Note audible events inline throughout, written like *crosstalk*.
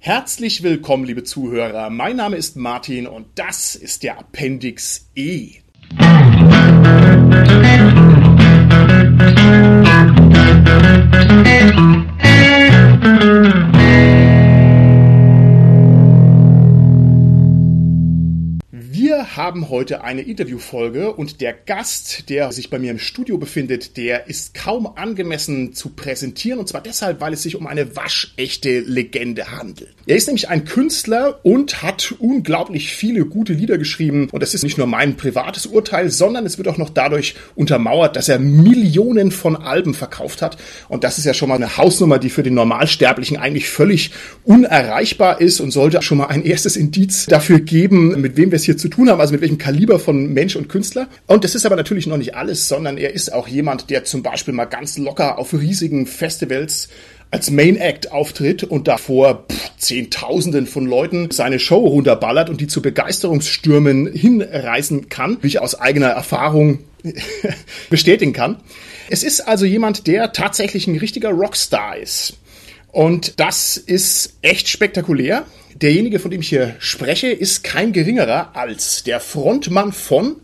Herzlich willkommen, liebe Zuhörer. Mein Name ist Martin und das ist der Appendix E. haben heute eine Interviewfolge und der Gast, der sich bei mir im Studio befindet, der ist kaum angemessen zu präsentieren und zwar deshalb, weil es sich um eine waschechte Legende handelt. Er ist nämlich ein Künstler und hat unglaublich viele gute Lieder geschrieben und das ist nicht nur mein privates Urteil, sondern es wird auch noch dadurch untermauert, dass er Millionen von Alben verkauft hat und das ist ja schon mal eine Hausnummer, die für den Normalsterblichen eigentlich völlig unerreichbar ist und sollte schon mal ein erstes Indiz dafür geben, mit wem wir es hier zu tun haben, also mit welchem Kaliber von Mensch und Künstler. Und das ist aber natürlich noch nicht alles, sondern er ist auch jemand, der zum Beispiel mal ganz locker auf riesigen Festivals als Main Act auftritt und davor pff, Zehntausenden von Leuten seine Show runterballert und die zu Begeisterungsstürmen hinreißen kann, wie ich aus eigener Erfahrung *laughs* bestätigen kann. Es ist also jemand, der tatsächlich ein richtiger Rockstar ist. Und das ist echt spektakulär. Derjenige, von dem ich hier spreche, ist kein geringerer als der Frontmann von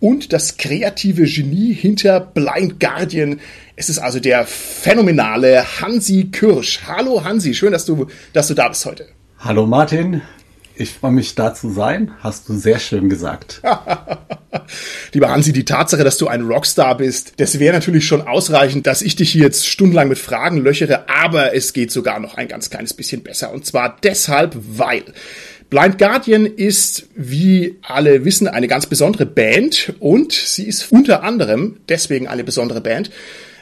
und das kreative Genie hinter Blind Guardian. Es ist also der phänomenale Hansi Kirsch. Hallo Hansi, schön, dass du, dass du da bist heute. Hallo Martin, ich freue mich da zu sein. Hast du sehr schön gesagt. *laughs* Lieber Hansi, die Tatsache, dass du ein Rockstar bist, das wäre natürlich schon ausreichend, dass ich dich hier jetzt stundenlang mit Fragen löchere, aber es geht sogar noch ein ganz kleines bisschen besser. Und zwar deshalb, weil Blind Guardian ist, wie alle wissen, eine ganz besondere Band und sie ist unter anderem deswegen eine besondere Band,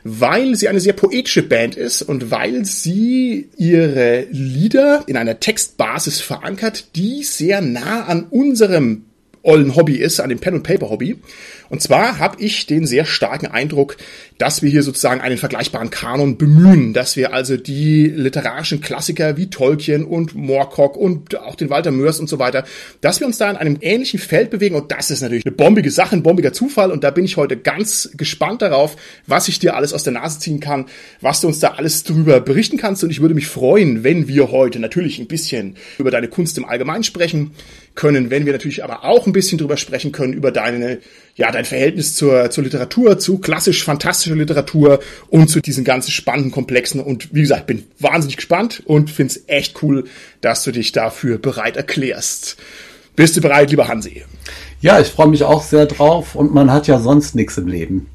weil sie eine sehr poetische Band ist und weil sie ihre Lieder in einer Textbasis verankert, die sehr nah an unserem ollen Hobby ist, an dem Pen- und Paper-Hobby. Und zwar habe ich den sehr starken Eindruck, dass wir hier sozusagen einen vergleichbaren Kanon bemühen, dass wir also die literarischen Klassiker wie Tolkien und Moorcock und auch den Walter Mörs und so weiter, dass wir uns da in einem ähnlichen Feld bewegen. Und das ist natürlich eine bombige Sache, ein bombiger Zufall. Und da bin ich heute ganz gespannt darauf, was ich dir alles aus der Nase ziehen kann, was du uns da alles drüber berichten kannst. Und ich würde mich freuen, wenn wir heute natürlich ein bisschen über deine Kunst im Allgemeinen sprechen können, wenn wir natürlich aber auch ein bisschen drüber sprechen können über deine ja, dein Verhältnis zur, zur Literatur, zu klassisch fantastischer Literatur und zu diesen ganzen spannenden Komplexen. Und wie gesagt, bin wahnsinnig gespannt und find's echt cool, dass du dich dafür bereit erklärst. Bist du bereit, lieber Hansi? Ja, ich freue mich auch sehr drauf und man hat ja sonst nichts im Leben.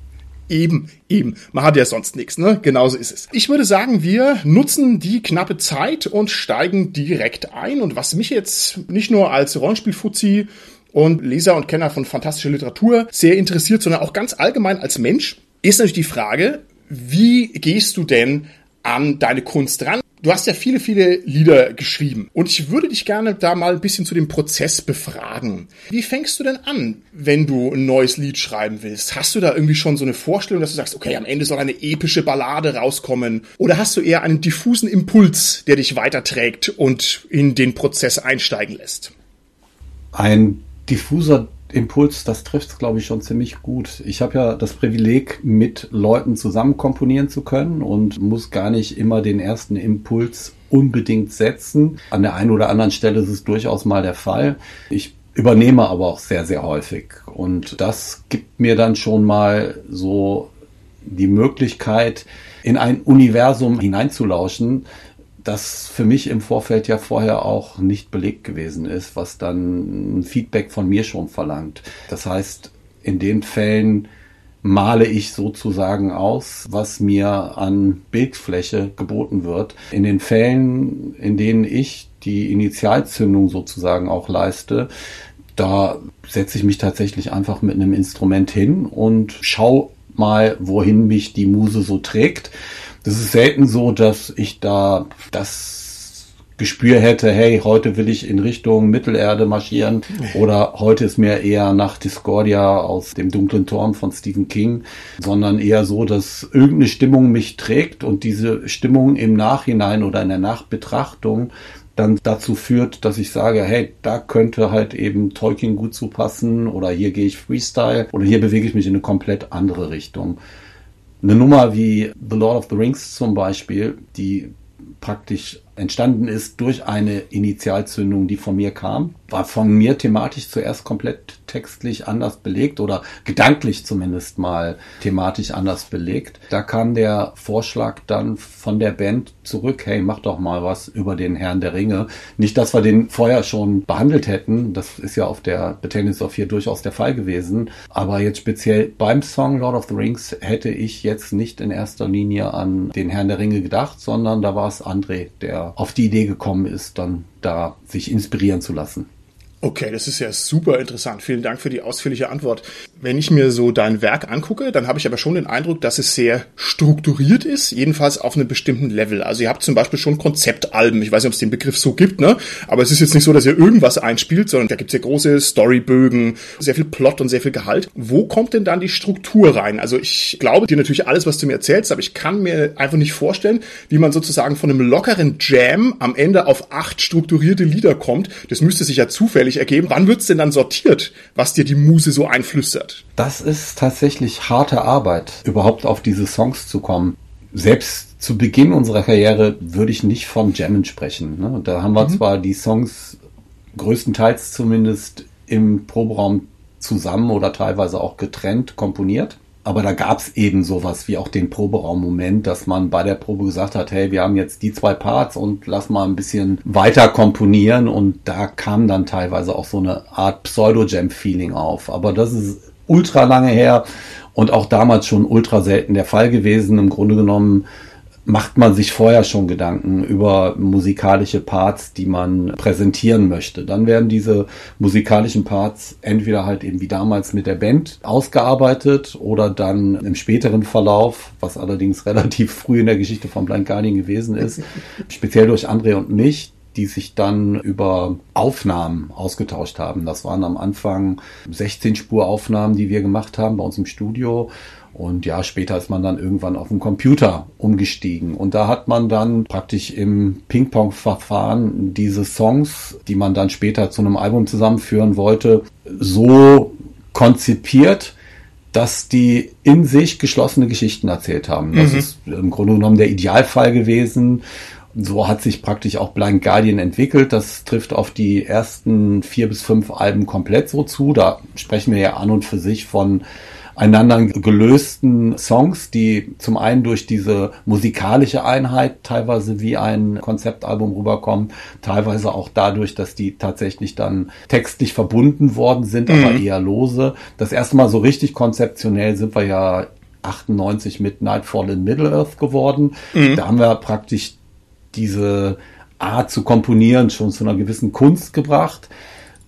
Eben, eben. Man hat ja sonst nichts, ne? Genauso ist es. Ich würde sagen, wir nutzen die knappe Zeit und steigen direkt ein. Und was mich jetzt nicht nur als Rollenspielfuzzi und Leser und Kenner von fantastischer Literatur sehr interessiert, sondern auch ganz allgemein als Mensch, ist natürlich die Frage, wie gehst du denn an deine Kunst ran? Du hast ja viele, viele Lieder geschrieben und ich würde dich gerne da mal ein bisschen zu dem Prozess befragen. Wie fängst du denn an, wenn du ein neues Lied schreiben willst? Hast du da irgendwie schon so eine Vorstellung, dass du sagst, okay, am Ende soll eine epische Ballade rauskommen? Oder hast du eher einen diffusen Impuls, der dich weiterträgt und in den Prozess einsteigen lässt? Ein diffuser Impuls, das trifft glaube ich, schon ziemlich gut. Ich habe ja das Privileg, mit Leuten zusammen komponieren zu können und muss gar nicht immer den ersten Impuls unbedingt setzen. An der einen oder anderen Stelle ist es durchaus mal der Fall. Ich übernehme aber auch sehr, sehr häufig. Und das gibt mir dann schon mal so die Möglichkeit, in ein Universum hineinzulauschen, das für mich im Vorfeld ja vorher auch nicht belegt gewesen ist, was dann ein Feedback von mir schon verlangt. Das heißt, in den Fällen male ich sozusagen aus, was mir an Bildfläche geboten wird. In den Fällen, in denen ich die Initialzündung sozusagen auch leiste, da setze ich mich tatsächlich einfach mit einem Instrument hin und schau mal, wohin mich die Muse so trägt. Das ist selten so, dass ich da das Gespür hätte, hey, heute will ich in Richtung Mittelerde marschieren. Oder heute ist mir eher nach Discordia aus dem dunklen Turm von Stephen King, sondern eher so, dass irgendeine Stimmung mich trägt und diese Stimmung im Nachhinein oder in der Nachbetrachtung dann dazu führt, dass ich sage, hey, da könnte halt eben Tolkien gut zu passen oder hier gehe ich Freestyle oder hier bewege ich mich in eine komplett andere Richtung. Eine Nummer wie The Lord of the Rings zum Beispiel, die praktisch entstanden ist durch eine Initialzündung, die von mir kam. War von mir thematisch zuerst komplett textlich anders belegt oder gedanklich zumindest mal thematisch anders belegt. Da kam der Vorschlag dann von der Band zurück, hey, mach doch mal was über den Herrn der Ringe. Nicht, dass wir den vorher schon behandelt hätten, das ist ja auf der Battalions of Fear durchaus der Fall gewesen, aber jetzt speziell beim Song Lord of the Rings hätte ich jetzt nicht in erster Linie an den Herrn der Ringe gedacht, sondern da war es André, der auf die Idee gekommen ist, dann da sich inspirieren zu lassen. Okay, das ist ja super interessant. Vielen Dank für die ausführliche Antwort. Wenn ich mir so dein Werk angucke, dann habe ich aber schon den Eindruck, dass es sehr strukturiert ist, jedenfalls auf einem bestimmten Level. Also ihr habt zum Beispiel schon Konzeptalben. Ich weiß nicht, ob es den Begriff so gibt, ne? Aber es ist jetzt nicht so, dass ihr irgendwas einspielt, sondern da gibt es ja große Storybögen, sehr viel Plot und sehr viel Gehalt. Wo kommt denn dann die Struktur rein? Also ich glaube dir natürlich alles, was du mir erzählst, aber ich kann mir einfach nicht vorstellen, wie man sozusagen von einem lockeren Jam am Ende auf acht strukturierte Lieder kommt. Das müsste sich ja zufällig zufällig ergeben. Wann wird's denn dann sortiert, was dir die Muse so einflüstert? Das ist tatsächlich harte Arbeit, überhaupt auf diese Songs zu kommen. Selbst zu Beginn unserer Karriere würde ich nicht von Jammen sprechen. Ne? Da haben wir mhm. zwar die Songs größtenteils zumindest im Proberaum zusammen oder teilweise auch getrennt komponiert. Aber da gab es eben sowas wie auch den Proberaum-Moment, dass man bei der Probe gesagt hat, hey, wir haben jetzt die zwei Parts und lass mal ein bisschen weiter komponieren und da kam dann teilweise auch so eine Art Pseudo-Jam-Feeling auf. Aber das ist ultra lange her und auch damals schon ultra selten der Fall gewesen. Im Grunde genommen macht man sich vorher schon Gedanken über musikalische Parts, die man präsentieren möchte. Dann werden diese musikalischen Parts entweder halt eben wie damals mit der Band ausgearbeitet oder dann im späteren Verlauf, was allerdings *laughs* relativ früh in der Geschichte von Blind Guardian gewesen ist, *laughs* speziell durch André und mich, die sich dann über Aufnahmen ausgetauscht haben. Das waren am Anfang 16 Spuraufnahmen, die wir gemacht haben bei uns im Studio und ja, später ist man dann irgendwann auf den Computer umgestiegen. Und da hat man dann praktisch im Ping-Pong-Verfahren diese Songs, die man dann später zu einem Album zusammenführen wollte, so konzipiert, dass die in sich geschlossene Geschichten erzählt haben. Das mhm. ist im Grunde genommen der Idealfall gewesen. So hat sich praktisch auch Blind Guardian entwickelt. Das trifft auf die ersten vier bis fünf Alben komplett so zu. Da sprechen wir ja an und für sich von einander gelösten Songs, die zum einen durch diese musikalische Einheit teilweise wie ein Konzeptalbum rüberkommen, teilweise auch dadurch, dass die tatsächlich dann textlich verbunden worden sind, mhm. aber eher lose. Das erste Mal so richtig konzeptionell sind wir ja 98 mit Nightfall in Middle-earth geworden. Mhm. Da haben wir praktisch diese Art zu komponieren schon zu einer gewissen Kunst gebracht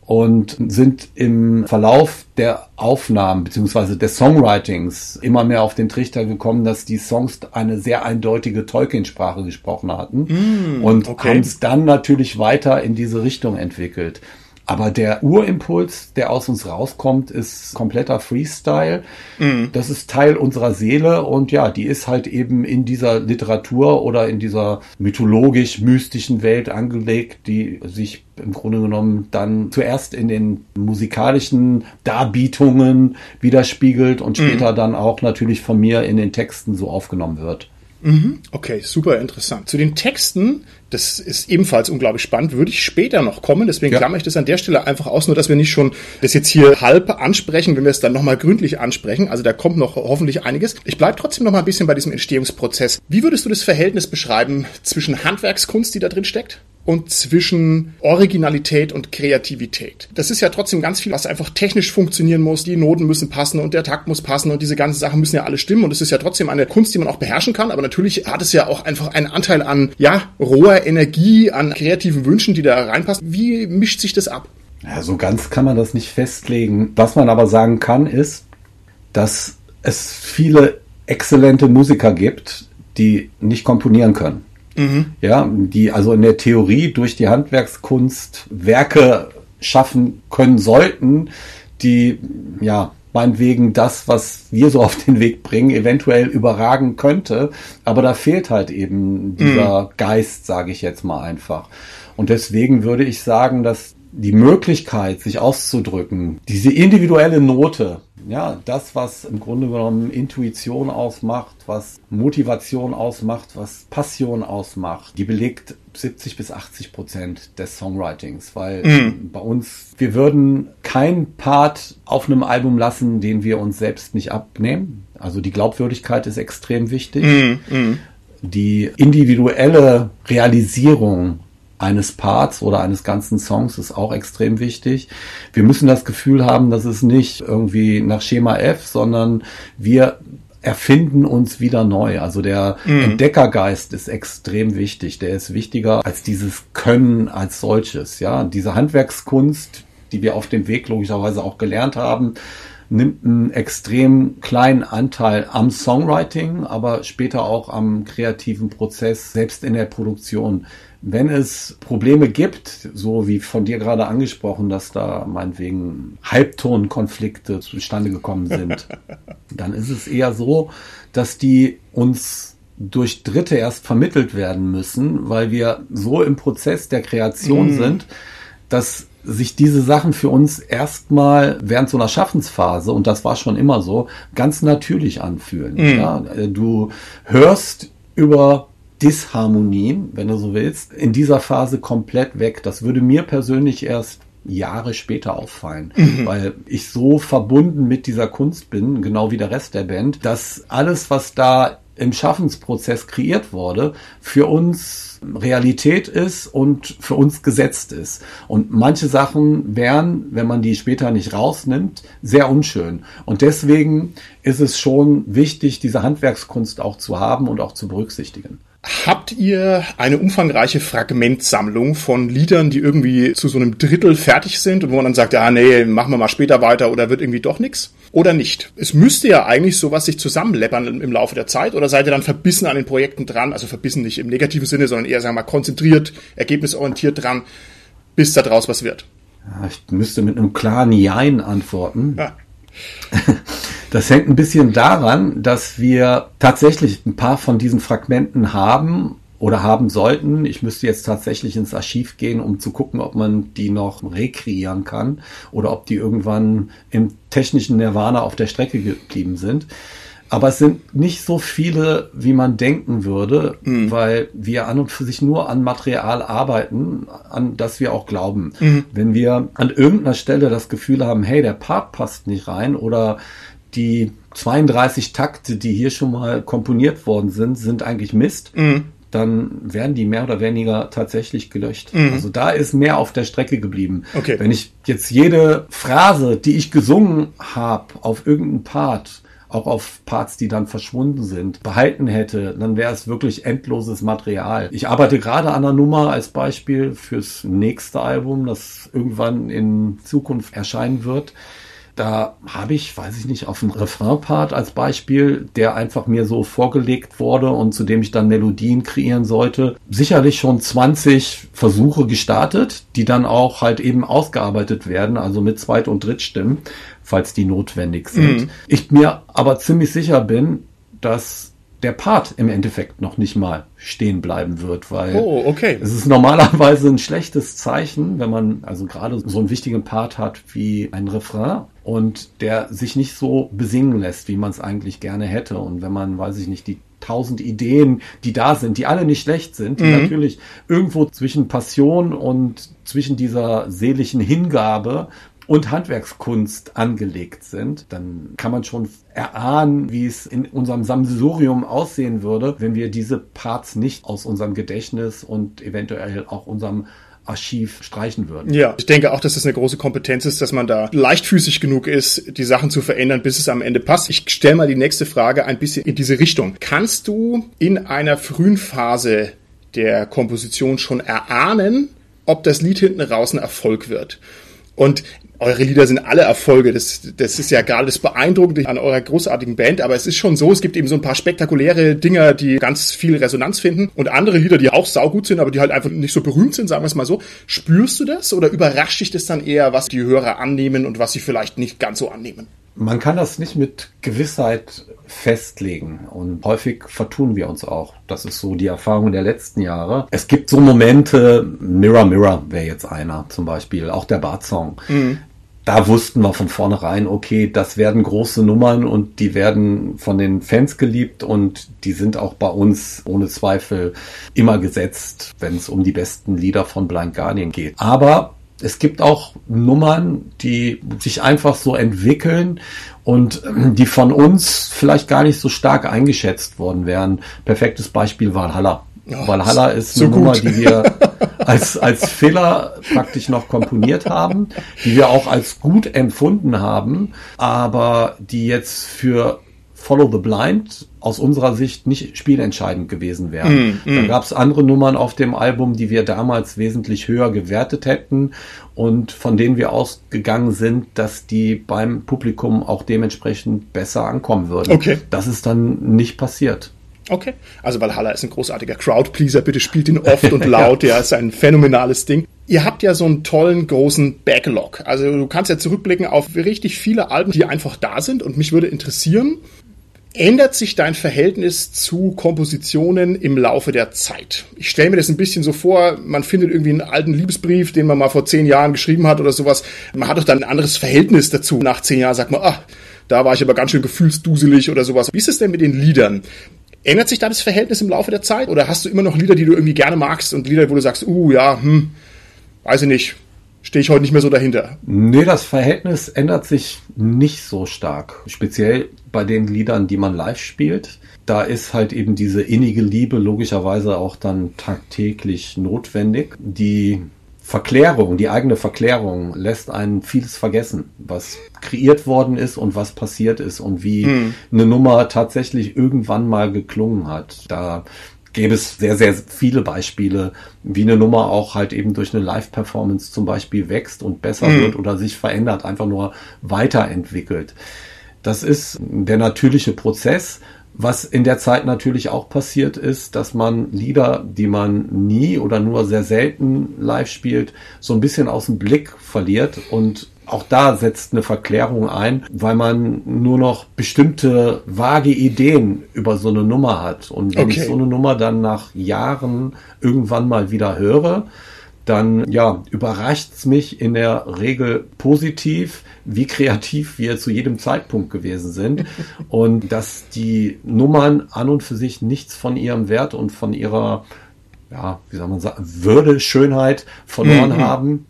und sind im Verlauf der Aufnahmen beziehungsweise des Songwritings immer mehr auf den Trichter gekommen, dass die Songs eine sehr eindeutige Tolkien-Sprache gesprochen hatten mm, und okay. haben es dann natürlich weiter in diese Richtung entwickelt. Aber der Urimpuls, der aus uns rauskommt, ist kompletter Freestyle. Mhm. Das ist Teil unserer Seele und ja, die ist halt eben in dieser Literatur oder in dieser mythologisch-mystischen Welt angelegt, die sich im Grunde genommen dann zuerst in den musikalischen Darbietungen widerspiegelt und mhm. später mhm. dann auch natürlich von mir in den Texten so aufgenommen wird. Mhm. Okay, super interessant. Zu den Texten, das ist ebenfalls unglaublich spannend, würde ich später noch kommen. Deswegen ja. klammer ich das an der Stelle einfach aus, nur dass wir nicht schon das jetzt hier halb ansprechen, wenn wir es dann nochmal gründlich ansprechen. Also da kommt noch hoffentlich einiges. Ich bleibe trotzdem noch mal ein bisschen bei diesem Entstehungsprozess. Wie würdest du das Verhältnis beschreiben zwischen Handwerkskunst, die da drin steckt, und zwischen Originalität und Kreativität. Das ist ja trotzdem ganz viel, was einfach technisch funktionieren muss. Die Noten müssen passen und der Takt muss passen und diese ganzen Sachen müssen ja alle stimmen. Und es ist ja trotzdem eine Kunst, die man auch beherrschen kann. Aber natürlich hat es ja auch einfach einen Anteil an, ja, roher Energie, an kreativen Wünschen, die da reinpassen. Wie mischt sich das ab? Ja, so ganz kann man das nicht festlegen. Was man aber sagen kann, ist, dass es viele exzellente Musiker gibt, die nicht komponieren können. Mhm. Ja, die also in der Theorie durch die Handwerkskunst Werke schaffen können sollten, die ja meinetwegen das, was wir so auf den Weg bringen, eventuell überragen könnte. Aber da fehlt halt eben dieser mhm. Geist, sage ich jetzt mal einfach. Und deswegen würde ich sagen, dass die Möglichkeit, sich auszudrücken, diese individuelle Note, ja, das, was im Grunde genommen Intuition ausmacht, was Motivation ausmacht, was Passion ausmacht, die belegt 70 bis 80 Prozent des Songwritings, weil mm. bei uns, wir würden keinen Part auf einem Album lassen, den wir uns selbst nicht abnehmen. Also die Glaubwürdigkeit ist extrem wichtig. Mm, mm. Die individuelle Realisierung eines Parts oder eines ganzen Songs ist auch extrem wichtig. Wir müssen das Gefühl haben, dass es nicht irgendwie nach Schema F, sondern wir erfinden uns wieder neu. Also der mhm. Entdeckergeist ist extrem wichtig. Der ist wichtiger als dieses Können als solches. Ja, diese Handwerkskunst, die wir auf dem Weg logischerweise auch gelernt haben, nimmt einen extrem kleinen Anteil am Songwriting, aber später auch am kreativen Prozess, selbst in der Produktion wenn es Probleme gibt, so wie von dir gerade angesprochen, dass da meinetwegen Halbtonkonflikte zustande gekommen sind, *laughs* dann ist es eher so, dass die uns durch Dritte erst vermittelt werden müssen, weil wir so im Prozess der Kreation mhm. sind, dass sich diese Sachen für uns erstmal während so einer Schaffensphase, und das war schon immer so, ganz natürlich anfühlen. Mhm. Ja, du hörst über Disharmonien, wenn du so willst, in dieser Phase komplett weg. Das würde mir persönlich erst Jahre später auffallen, mhm. weil ich so verbunden mit dieser Kunst bin, genau wie der Rest der Band, dass alles, was da im Schaffensprozess kreiert wurde, für uns Realität ist und für uns gesetzt ist. Und manche Sachen wären, wenn man die später nicht rausnimmt, sehr unschön. Und deswegen ist es schon wichtig, diese Handwerkskunst auch zu haben und auch zu berücksichtigen. Habt ihr eine umfangreiche Fragmentsammlung von Liedern, die irgendwie zu so einem Drittel fertig sind und wo man dann sagt, ja, nee, machen wir mal später weiter oder wird irgendwie doch nichts? Oder nicht? Es müsste ja eigentlich sowas sich zusammenleppern im Laufe der Zeit oder seid ihr dann verbissen an den Projekten dran, also verbissen nicht im negativen Sinne, sondern eher, sagen wir mal, konzentriert, ergebnisorientiert dran, bis da draus was wird? Ich müsste mit einem klaren Jein antworten. Ja. *laughs* Das hängt ein bisschen daran, dass wir tatsächlich ein paar von diesen Fragmenten haben oder haben sollten. Ich müsste jetzt tatsächlich ins Archiv gehen, um zu gucken, ob man die noch rekreieren kann oder ob die irgendwann im technischen Nirvana auf der Strecke geblieben sind. Aber es sind nicht so viele, wie man denken würde, mhm. weil wir an und für sich nur an Material arbeiten, an das wir auch glauben. Mhm. Wenn wir an irgendeiner Stelle das Gefühl haben, hey, der Part passt nicht rein oder die 32 Takte, die hier schon mal komponiert worden sind, sind eigentlich Mist. Mhm. Dann werden die mehr oder weniger tatsächlich gelöscht. Mhm. Also da ist mehr auf der Strecke geblieben. Okay. Wenn ich jetzt jede Phrase, die ich gesungen habe, auf irgendeinen Part, auch auf Parts, die dann verschwunden sind, behalten hätte, dann wäre es wirklich endloses Material. Ich arbeite gerade an einer Nummer als Beispiel fürs nächste Album, das irgendwann in Zukunft erscheinen wird. Da habe ich, weiß ich nicht, auf dem Refrain-Part als Beispiel, der einfach mir so vorgelegt wurde und zu dem ich dann Melodien kreieren sollte, sicherlich schon 20 Versuche gestartet, die dann auch halt eben ausgearbeitet werden, also mit Zweit- und Drittstimmen, falls die notwendig sind. Mhm. Ich mir aber ziemlich sicher bin, dass der Part im Endeffekt noch nicht mal stehen bleiben wird, weil oh, okay. es ist normalerweise ein schlechtes Zeichen, wenn man also gerade so einen wichtigen Part hat wie ein Refrain und der sich nicht so besingen lässt, wie man es eigentlich gerne hätte. Und wenn man, weiß ich nicht, die tausend Ideen, die da sind, die alle nicht schlecht sind, die mhm. natürlich irgendwo zwischen Passion und zwischen dieser seelischen Hingabe und Handwerkskunst angelegt sind, dann kann man schon erahnen, wie es in unserem Samsurium aussehen würde, wenn wir diese Parts nicht aus unserem Gedächtnis und eventuell auch unserem Archiv streichen würden. Ja, ich denke auch, dass das eine große Kompetenz ist, dass man da leichtfüßig genug ist, die Sachen zu verändern, bis es am Ende passt. Ich stelle mal die nächste Frage ein bisschen in diese Richtung. Kannst du in einer frühen Phase der Komposition schon erahnen, ob das Lied hinten raus ein Erfolg wird? Und eure Lieder sind alle Erfolge. Das, das ist ja gerade das Beeindruckende an eurer großartigen Band. Aber es ist schon so, es gibt eben so ein paar spektakuläre Dinger, die ganz viel Resonanz finden. Und andere Lieder, die auch saugut sind, aber die halt einfach nicht so berühmt sind, sagen wir es mal so. Spürst du das oder überrascht dich das dann eher, was die Hörer annehmen und was sie vielleicht nicht ganz so annehmen? Man kann das nicht mit Gewissheit festlegen und häufig vertun wir uns auch. Das ist so die Erfahrung der letzten Jahre. Es gibt so Momente, Mirror Mirror wäre jetzt einer zum Beispiel, auch der Bart-Song. Mhm. Da wussten wir von vornherein, okay, das werden große Nummern und die werden von den Fans geliebt und die sind auch bei uns ohne Zweifel immer gesetzt, wenn es um die besten Lieder von Blind Guardian geht. Aber es gibt auch Nummern, die sich einfach so entwickeln und ähm, die von uns vielleicht gar nicht so stark eingeschätzt worden wären. Perfektes Beispiel Valhalla. Oh, Valhalla ist so eine gut. Nummer, die wir *laughs* als, als Fehler praktisch noch komponiert haben, die wir auch als gut empfunden haben, aber die jetzt für Follow the Blind aus unserer Sicht nicht spielentscheidend gewesen wären. Mm, mm. Da gab es andere Nummern auf dem Album, die wir damals wesentlich höher gewertet hätten und von denen wir ausgegangen sind, dass die beim Publikum auch dementsprechend besser ankommen würden. Okay. Das ist dann nicht passiert. Okay. Also Valhalla ist ein großartiger Crowdpleaser. Bitte spielt ihn oft *laughs* und laut. ja, ist ein phänomenales Ding. Ihr habt ja so einen tollen großen Backlog. Also du kannst ja zurückblicken auf richtig viele Alben, die einfach da sind. Und mich würde interessieren, Ändert sich dein Verhältnis zu Kompositionen im Laufe der Zeit? Ich stelle mir das ein bisschen so vor, man findet irgendwie einen alten Liebesbrief, den man mal vor zehn Jahren geschrieben hat oder sowas. Man hat doch dann ein anderes Verhältnis dazu. Nach zehn Jahren sagt man, ah, da war ich aber ganz schön gefühlsduselig oder sowas. Wie ist es denn mit den Liedern? Ändert sich da das Verhältnis im Laufe der Zeit? Oder hast du immer noch Lieder, die du irgendwie gerne magst und Lieder, wo du sagst, uh, ja, hm, weiß ich nicht, stehe ich heute nicht mehr so dahinter. Nee, das Verhältnis ändert sich nicht so stark. Speziell bei den Liedern, die man live spielt. Da ist halt eben diese innige Liebe logischerweise auch dann tagtäglich notwendig. Die Verklärung, die eigene Verklärung lässt einen vieles vergessen, was kreiert worden ist und was passiert ist und wie hm. eine Nummer tatsächlich irgendwann mal geklungen hat. Da gäbe es sehr, sehr viele Beispiele, wie eine Nummer auch halt eben durch eine Live-Performance zum Beispiel wächst und besser mhm. wird oder sich verändert, einfach nur weiterentwickelt. Das ist der natürliche Prozess. Was in der Zeit natürlich auch passiert ist, dass man Lieder, die man nie oder nur sehr selten live spielt, so ein bisschen aus dem Blick verliert und auch da setzt eine Verklärung ein, weil man nur noch bestimmte vage Ideen über so eine Nummer hat. Und wenn okay. ich so eine Nummer dann nach Jahren irgendwann mal wieder höre, dann ja, überrascht's mich in der Regel positiv, wie kreativ wir zu jedem Zeitpunkt gewesen sind *laughs* und dass die Nummern an und für sich nichts von ihrem Wert und von ihrer ja, wie soll man sagen, Würde, Schönheit verloren mhm. haben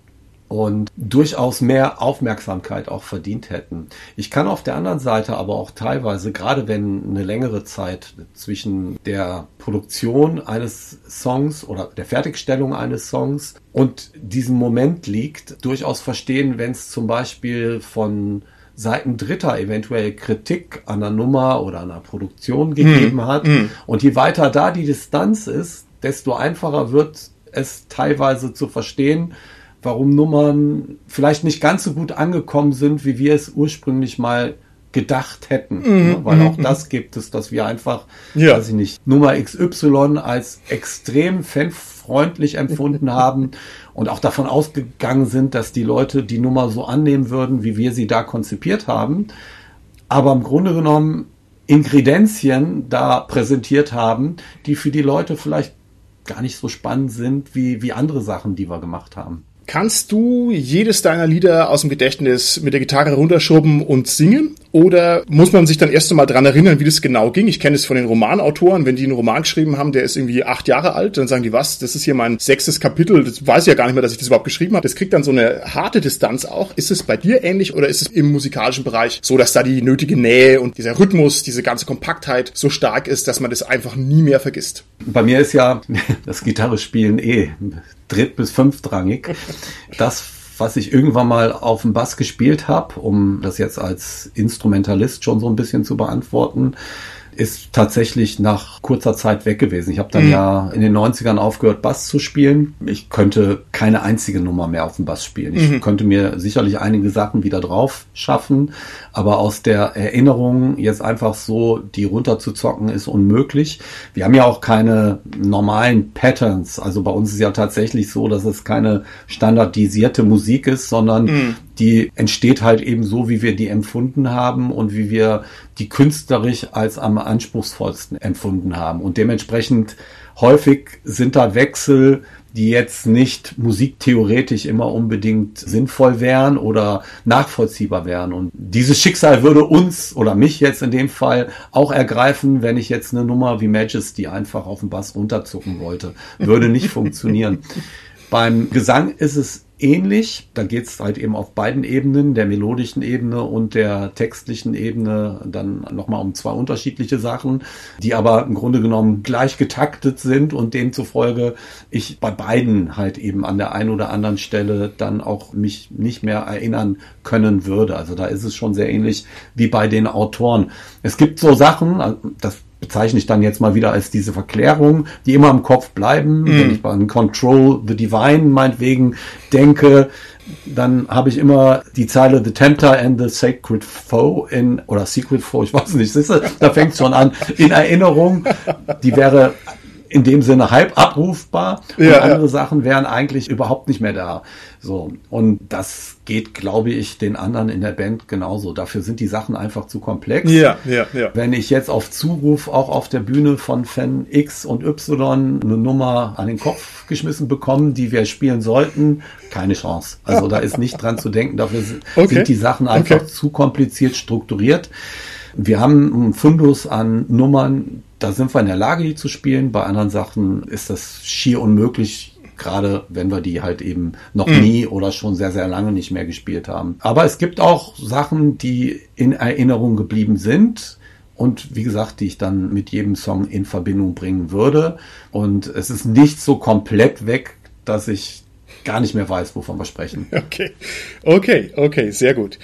und durchaus mehr Aufmerksamkeit auch verdient hätten. Ich kann auf der anderen Seite aber auch teilweise, gerade wenn eine längere Zeit zwischen der Produktion eines Songs oder der Fertigstellung eines Songs und diesem Moment liegt, durchaus verstehen, wenn es zum Beispiel von Seiten Dritter eventuell Kritik an der Nummer oder an der Produktion gegeben mm, hat. Mm. Und je weiter da die Distanz ist, desto einfacher wird es teilweise zu verstehen, warum Nummern vielleicht nicht ganz so gut angekommen sind, wie wir es ursprünglich mal gedacht hätten. Mhm, ne? Weil auch mhm, das gibt es, dass wir einfach, ja. weiß ich nicht, Nummer XY als extrem fanfreundlich empfunden *laughs* haben und auch davon ausgegangen sind, dass die Leute die Nummer so annehmen würden, wie wir sie da konzipiert haben. Aber im Grunde genommen Ingredienzien da präsentiert haben, die für die Leute vielleicht gar nicht so spannend sind wie, wie andere Sachen, die wir gemacht haben. Kannst du jedes deiner Lieder aus dem Gedächtnis mit der Gitarre runterschrubben und singen? Oder muss man sich dann erst einmal dran erinnern, wie das genau ging? Ich kenne es von den Romanautoren, wenn die einen Roman geschrieben haben, der ist irgendwie acht Jahre alt, dann sagen die, was, das ist hier mein sechstes Kapitel, das weiß ich ja gar nicht mehr, dass ich das überhaupt geschrieben habe. Das kriegt dann so eine harte Distanz auch. Ist es bei dir ähnlich oder ist es im musikalischen Bereich so, dass da die nötige Nähe und dieser Rhythmus, diese ganze Kompaktheit so stark ist, dass man das einfach nie mehr vergisst? Bei mir ist ja *laughs* das Gitarre spielen eh dritt- bis fünftrangig. Das, was ich irgendwann mal auf dem Bass gespielt habe, um das jetzt als Instrumentalist schon so ein bisschen zu beantworten, ist tatsächlich nach kurzer Zeit weg gewesen. Ich habe dann mhm. ja in den 90ern aufgehört, Bass zu spielen. Ich könnte keine einzige Nummer mehr auf dem Bass spielen. Ich mhm. könnte mir sicherlich einige Sachen wieder drauf schaffen, aber aus der Erinnerung jetzt einfach so die runterzuzocken ist unmöglich. Wir haben ja auch keine normalen Patterns. Also bei uns ist ja tatsächlich so, dass es keine standardisierte Musik ist, sondern mhm die entsteht halt eben so, wie wir die empfunden haben und wie wir die künstlerisch als am anspruchsvollsten empfunden haben. Und dementsprechend häufig sind da Wechsel, die jetzt nicht musiktheoretisch immer unbedingt sinnvoll wären oder nachvollziehbar wären. Und dieses Schicksal würde uns oder mich jetzt in dem Fall auch ergreifen, wenn ich jetzt eine Nummer wie Majesty einfach auf den Bass runterzucken wollte. Würde nicht *laughs* funktionieren. Beim Gesang ist es ähnlich. Da geht es halt eben auf beiden Ebenen, der melodischen Ebene und der textlichen Ebene, dann nochmal um zwei unterschiedliche Sachen, die aber im Grunde genommen gleich getaktet sind und demzufolge ich bei beiden halt eben an der einen oder anderen Stelle dann auch mich nicht mehr erinnern können würde. Also da ist es schon sehr ähnlich wie bei den Autoren. Es gibt so Sachen, das bezeichne ich dann jetzt mal wieder als diese Verklärung, die immer im Kopf bleiben. Mm. Wenn ich an Control the Divine meinetwegen denke, dann habe ich immer die Zeile The Tempter and the Sacred Foe in, oder Secret Foe, ich weiß nicht, siehste, da fängt es schon an, in Erinnerung. Die wäre in dem Sinne halb abrufbar und ja, andere ja. Sachen wären eigentlich überhaupt nicht mehr da. So. Und das geht, glaube ich, den anderen in der Band genauso. Dafür sind die Sachen einfach zu komplex. Ja, ja, ja. Wenn ich jetzt auf Zuruf auch auf der Bühne von Fan X und Y eine Nummer an den Kopf geschmissen bekomme, die wir spielen sollten, keine Chance. Also da ist nicht dran zu denken. Dafür *laughs* okay. sind die Sachen einfach okay. zu kompliziert strukturiert. Wir haben einen Fundus an Nummern, da sind wir in der Lage, die zu spielen. Bei anderen Sachen ist das schier unmöglich, gerade wenn wir die halt eben noch mhm. nie oder schon sehr, sehr lange nicht mehr gespielt haben. Aber es gibt auch Sachen, die in Erinnerung geblieben sind. Und wie gesagt, die ich dann mit jedem Song in Verbindung bringen würde. Und es ist nicht so komplett weg, dass ich gar nicht mehr weiß, wovon wir sprechen. *laughs* Okay, okay, okay, sehr gut.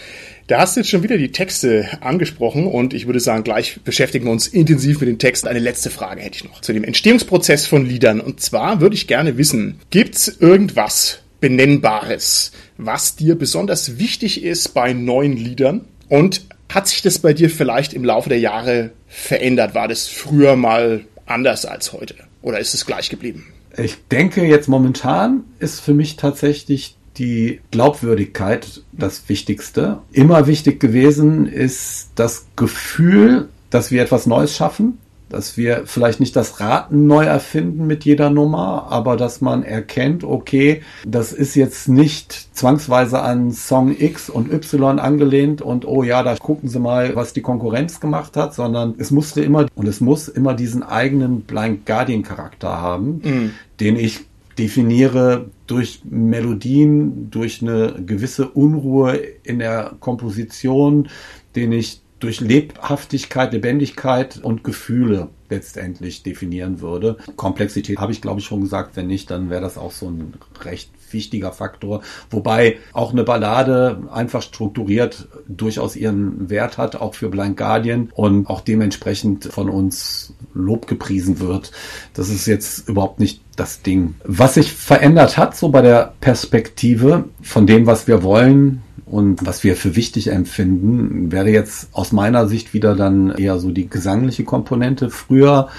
Da hast du jetzt schon wieder die Texte angesprochen und ich würde sagen, gleich beschäftigen wir uns intensiv mit den Texten. Eine letzte Frage hätte ich noch zu dem Entstehungsprozess von Liedern. Und zwar würde ich gerne wissen, gibt's irgendwas Benennbares, was dir besonders wichtig ist bei neuen Liedern? Und hat sich das bei dir vielleicht im Laufe der Jahre verändert? War das früher mal anders als heute? Oder ist es gleich geblieben? Ich denke jetzt momentan ist für mich tatsächlich die Glaubwürdigkeit das Wichtigste. Immer wichtig gewesen ist das Gefühl, dass wir etwas Neues schaffen, dass wir vielleicht nicht das Raten neu erfinden mit jeder Nummer, aber dass man erkennt, okay, das ist jetzt nicht zwangsweise an Song X und Y angelehnt und oh ja, da gucken Sie mal, was die Konkurrenz gemacht hat, sondern es musste immer und es muss immer diesen eigenen Blind Guardian Charakter haben, mhm. den ich definiere durch Melodien, durch eine gewisse Unruhe in der Komposition, den ich durch Lebhaftigkeit, Lebendigkeit und Gefühle letztendlich definieren würde. Komplexität habe ich, glaube ich, schon gesagt. Wenn nicht, dann wäre das auch so ein recht wichtiger Faktor. Wobei auch eine Ballade einfach strukturiert durchaus ihren Wert hat, auch für Blind Guardian und auch dementsprechend von uns Lob gepriesen wird. Das ist jetzt überhaupt nicht das Ding. Was sich verändert hat, so bei der Perspektive von dem, was wir wollen, und was wir für wichtig empfinden, wäre jetzt aus meiner Sicht wieder dann eher so die gesangliche Komponente. Früher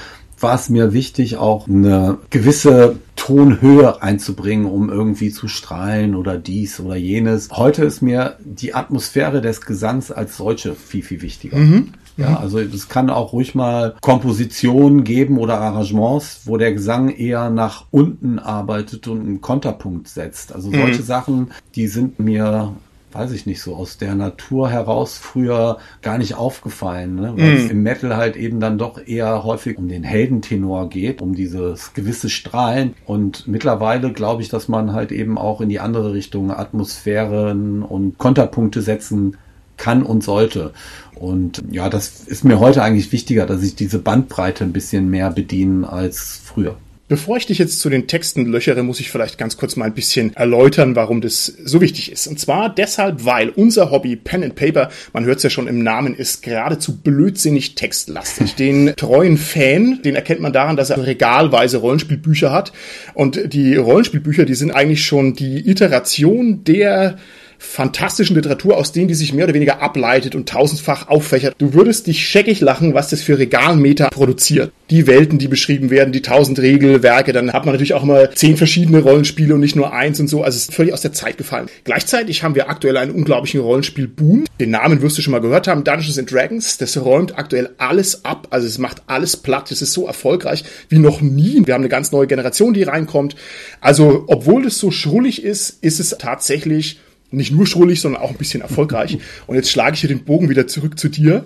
war es mir wichtig, auch eine gewisse Tonhöhe einzubringen, um irgendwie zu strahlen oder dies oder jenes. Heute ist mir die Atmosphäre des Gesangs als solche viel, viel wichtiger. Mhm. Ja, also es kann auch ruhig mal Kompositionen geben oder Arrangements, wo der Gesang eher nach unten arbeitet und einen Konterpunkt setzt. Also solche mhm. Sachen, die sind mir weiß ich nicht, so aus der Natur heraus früher gar nicht aufgefallen, ne? weil mm. es im Metal halt eben dann doch eher häufig um den Heldentenor geht, um dieses gewisse Strahlen. Und mittlerweile glaube ich, dass man halt eben auch in die andere Richtung Atmosphären und Konterpunkte setzen kann und sollte. Und ja, das ist mir heute eigentlich wichtiger, dass ich diese Bandbreite ein bisschen mehr bediene als früher. Bevor ich dich jetzt zu den Texten löchere, muss ich vielleicht ganz kurz mal ein bisschen erläutern, warum das so wichtig ist. Und zwar deshalb, weil unser Hobby Pen and Paper, man hört es ja schon im Namen, ist geradezu blödsinnig textlastig. Den treuen Fan, den erkennt man daran, dass er regalweise Rollenspielbücher hat. Und die Rollenspielbücher, die sind eigentlich schon die Iteration der fantastischen Literatur, aus denen die sich mehr oder weniger ableitet und tausendfach auffächert. Du würdest dich scheckig lachen, was das für Regalmeter produziert. Die Welten, die beschrieben werden, die tausend Regelwerke, dann hat man natürlich auch immer zehn verschiedene Rollenspiele und nicht nur eins und so. Also es ist völlig aus der Zeit gefallen. Gleichzeitig haben wir aktuell einen unglaublichen Rollenspiel-Boom. Den Namen wirst du schon mal gehört haben, Dungeons and Dragons. Das räumt aktuell alles ab. Also es macht alles platt. Es ist so erfolgreich wie noch nie. Wir haben eine ganz neue Generation, die reinkommt. Also obwohl das so schrullig ist, ist es tatsächlich nicht nur schrullig, sondern auch ein bisschen erfolgreich. Und jetzt schlage ich hier den Bogen wieder zurück zu dir.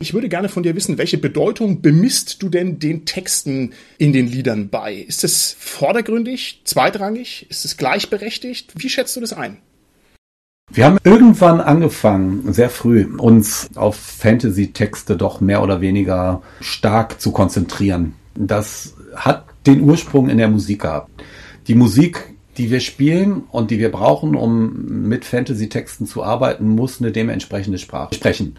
Ich würde gerne von dir wissen, welche Bedeutung bemisst du denn den Texten in den Liedern bei? Ist es vordergründig, zweitrangig? Ist es gleichberechtigt? Wie schätzt du das ein? Wir haben irgendwann angefangen, sehr früh, uns auf Fantasy-Texte doch mehr oder weniger stark zu konzentrieren. Das hat den Ursprung in der Musik gehabt. Die Musik die wir spielen und die wir brauchen, um mit Fantasy-Texten zu arbeiten, muss eine dementsprechende Sprache sprechen.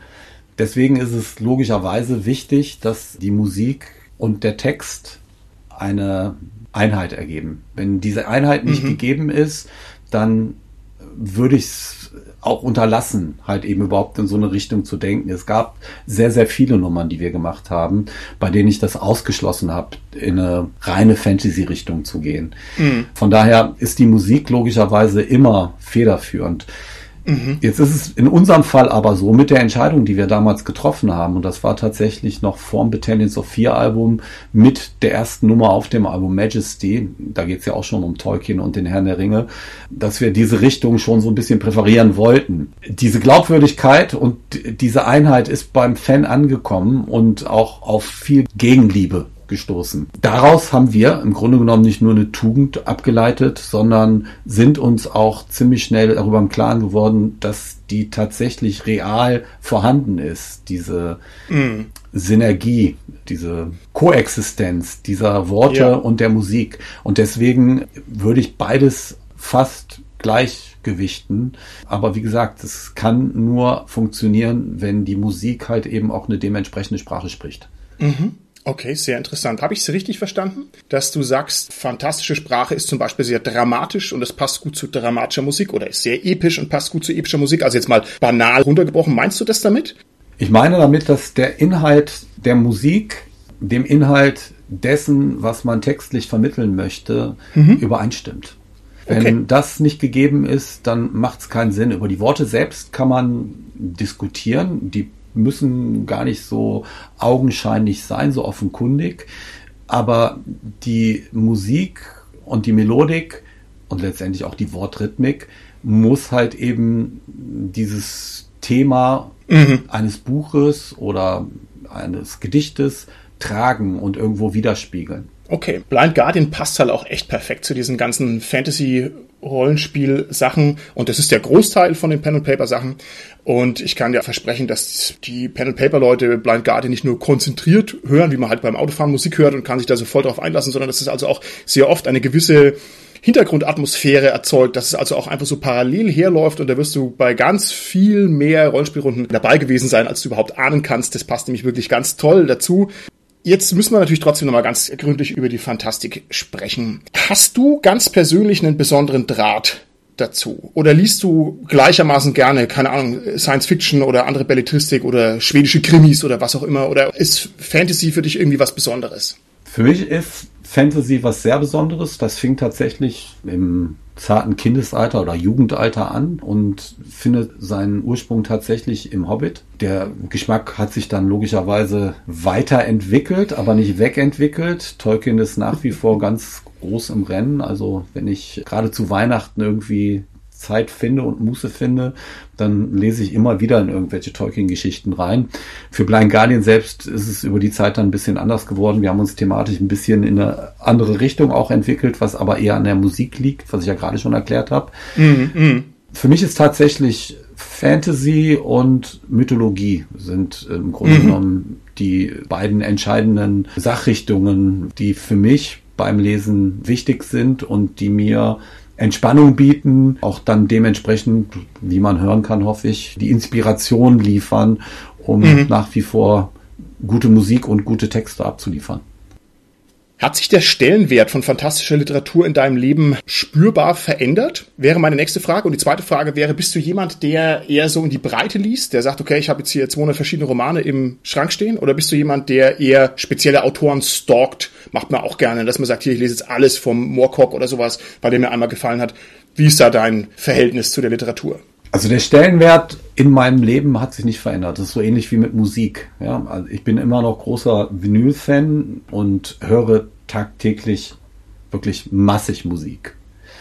Deswegen ist es logischerweise wichtig, dass die Musik und der Text eine Einheit ergeben. Wenn diese Einheit nicht mhm. gegeben ist, dann würde ich es auch unterlassen, halt eben überhaupt in so eine Richtung zu denken. Es gab sehr, sehr viele Nummern, die wir gemacht haben, bei denen ich das ausgeschlossen habe, in eine reine Fantasy-Richtung zu gehen. Mhm. Von daher ist die Musik logischerweise immer federführend. Jetzt ist es in unserem Fall aber so, mit der Entscheidung, die wir damals getroffen haben, und das war tatsächlich noch vorm Battalions of Fear Album mit der ersten Nummer auf dem Album Majesty, da geht es ja auch schon um Tolkien und den Herrn der Ringe, dass wir diese Richtung schon so ein bisschen präferieren wollten. Diese Glaubwürdigkeit und diese Einheit ist beim Fan angekommen und auch auf viel Gegenliebe gestoßen. Daraus haben wir im Grunde genommen nicht nur eine Tugend abgeleitet, sondern sind uns auch ziemlich schnell darüber im Klaren geworden, dass die tatsächlich real vorhanden ist, diese mm. Synergie, diese Koexistenz dieser Worte ja. und der Musik. Und deswegen würde ich beides fast gleichgewichten. Aber wie gesagt, es kann nur funktionieren, wenn die Musik halt eben auch eine dementsprechende Sprache spricht. Mhm. Okay, sehr interessant. Habe ich es richtig verstanden, dass du sagst, fantastische Sprache ist zum Beispiel sehr dramatisch und es passt gut zu dramatischer Musik oder ist sehr episch und passt gut zu epischer Musik? Also jetzt mal banal runtergebrochen. Meinst du das damit? Ich meine damit, dass der Inhalt der Musik dem Inhalt dessen, was man textlich vermitteln möchte, mhm. übereinstimmt. Wenn okay. das nicht gegeben ist, dann macht es keinen Sinn. Über die Worte selbst kann man diskutieren. Die müssen gar nicht so augenscheinlich sein, so offenkundig. Aber die Musik und die Melodik und letztendlich auch die Wortrhythmik muss halt eben dieses Thema mhm. eines Buches oder eines Gedichtes tragen und irgendwo widerspiegeln. Okay, Blind Guardian passt halt auch echt perfekt zu diesen ganzen Fantasy Rollenspiel-Sachen und das ist der Großteil von den Pen-and-Paper-Sachen. Und ich kann dir versprechen, dass die Pen-and-Paper-Leute Blind Guardian nicht nur konzentriert hören, wie man halt beim Autofahren Musik hört und kann sich da so voll drauf einlassen, sondern dass es also auch sehr oft eine gewisse Hintergrundatmosphäre erzeugt, dass es also auch einfach so parallel herläuft und da wirst du bei ganz viel mehr Rollenspielrunden dabei gewesen sein, als du überhaupt ahnen kannst. Das passt nämlich wirklich ganz toll dazu. Jetzt müssen wir natürlich trotzdem nochmal ganz gründlich über die Fantastik sprechen. Hast du ganz persönlich einen besonderen Draht dazu? Oder liest du gleichermaßen gerne, keine Ahnung, Science Fiction oder andere Belletristik oder schwedische Krimis oder was auch immer? Oder ist Fantasy für dich irgendwie was Besonderes? Für mich ist Fantasy was sehr Besonderes. Das fing tatsächlich im zarten Kindesalter oder Jugendalter an und findet seinen Ursprung tatsächlich im Hobbit. Der Geschmack hat sich dann logischerweise weiterentwickelt, aber nicht wegentwickelt. Tolkien ist nach wie vor *laughs* ganz groß im Rennen. Also wenn ich gerade zu Weihnachten irgendwie Zeit finde und Muße finde, dann lese ich immer wieder in irgendwelche Tolkien-Geschichten rein. Für Blind Guardian selbst ist es über die Zeit dann ein bisschen anders geworden. Wir haben uns thematisch ein bisschen in eine andere Richtung auch entwickelt, was aber eher an der Musik liegt, was ich ja gerade schon erklärt habe. Mm, mm. Für mich ist tatsächlich Fantasy und Mythologie sind im Grunde mhm. genommen die beiden entscheidenden Sachrichtungen, die für mich beim Lesen wichtig sind und die mir Entspannung bieten, auch dann dementsprechend, wie man hören kann, hoffe ich, die Inspiration liefern, um mhm. nach wie vor gute Musik und gute Texte abzuliefern. Hat sich der Stellenwert von fantastischer Literatur in deinem Leben spürbar verändert? Wäre meine nächste Frage. Und die zweite Frage wäre, bist du jemand, der eher so in die Breite liest, der sagt, okay, ich habe jetzt hier 200 verschiedene Romane im Schrank stehen? Oder bist du jemand, der eher spezielle Autoren stalkt? Macht man auch gerne, dass man sagt, hier, ich lese jetzt alles vom Moorcock oder sowas, weil der mir einmal gefallen hat. Wie ist da dein Verhältnis zu der Literatur? Also der Stellenwert in meinem Leben hat sich nicht verändert. Das ist so ähnlich wie mit Musik. Ja, also ich bin immer noch großer Vinyl-Fan und höre tagtäglich wirklich massig Musik.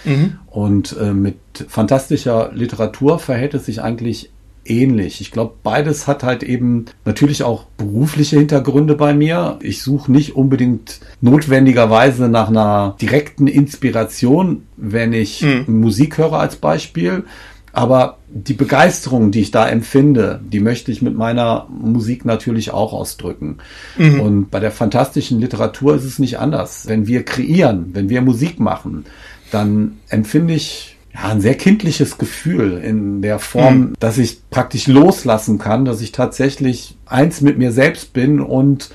Mhm. Und äh, mit fantastischer Literatur verhält es sich eigentlich ähnlich. Ich glaube, beides hat halt eben natürlich auch berufliche Hintergründe bei mir. Ich suche nicht unbedingt notwendigerweise nach einer direkten Inspiration, wenn ich mhm. Musik höre als Beispiel, aber die Begeisterung, die ich da empfinde, die möchte ich mit meiner Musik natürlich auch ausdrücken. Mhm. Und bei der fantastischen Literatur ist es nicht anders. Wenn wir kreieren, wenn wir Musik machen, dann empfinde ich ja, ein sehr kindliches Gefühl in der Form, mhm. dass ich praktisch loslassen kann, dass ich tatsächlich eins mit mir selbst bin und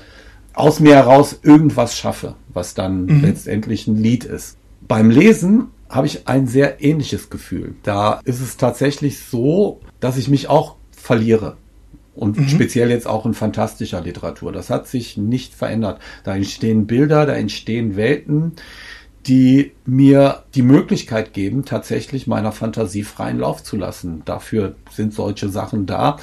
aus mir heraus irgendwas schaffe, was dann mhm. letztendlich ein Lied ist. Beim Lesen habe ich ein sehr ähnliches Gefühl. Da ist es tatsächlich so, dass ich mich auch verliere. Und mhm. speziell jetzt auch in fantastischer Literatur. Das hat sich nicht verändert. Da entstehen Bilder, da entstehen Welten, die mir die Möglichkeit geben, tatsächlich meiner Fantasie freien Lauf zu lassen. Dafür sind solche Sachen da.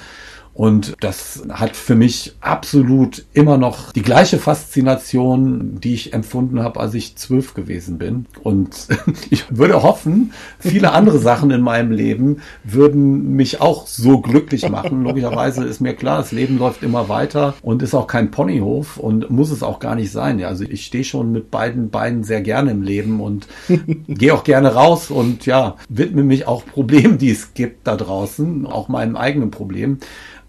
Und das hat für mich absolut immer noch die gleiche Faszination, die ich empfunden habe, als ich zwölf gewesen bin. Und *laughs* ich würde hoffen, viele andere Sachen in meinem Leben würden mich auch so glücklich machen. Logischerweise ist mir klar, das Leben läuft immer weiter und ist auch kein Ponyhof und muss es auch gar nicht sein. Also ich stehe schon mit beiden Beinen sehr gerne im Leben und *laughs* gehe auch gerne raus und ja, widme mich auch Problemen, die es gibt da draußen, auch meinem eigenen Problem.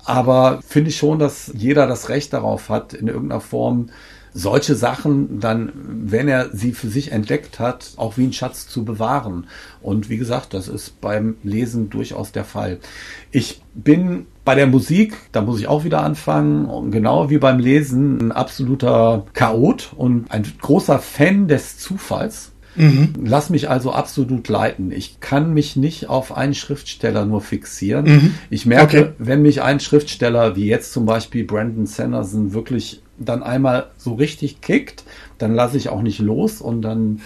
Aber finde ich schon, dass jeder das Recht darauf hat, in irgendeiner Form solche Sachen dann, wenn er sie für sich entdeckt hat, auch wie ein Schatz zu bewahren. Und wie gesagt, das ist beim Lesen durchaus der Fall. Ich bin bei der Musik, da muss ich auch wieder anfangen, genau wie beim Lesen, ein absoluter Chaot und ein großer Fan des Zufalls. Mhm. Lass mich also absolut leiten. Ich kann mich nicht auf einen Schriftsteller nur fixieren. Mhm. Ich merke, okay. wenn mich ein Schriftsteller wie jetzt zum Beispiel Brandon Sanderson wirklich dann einmal so richtig kickt, dann lasse ich auch nicht los und dann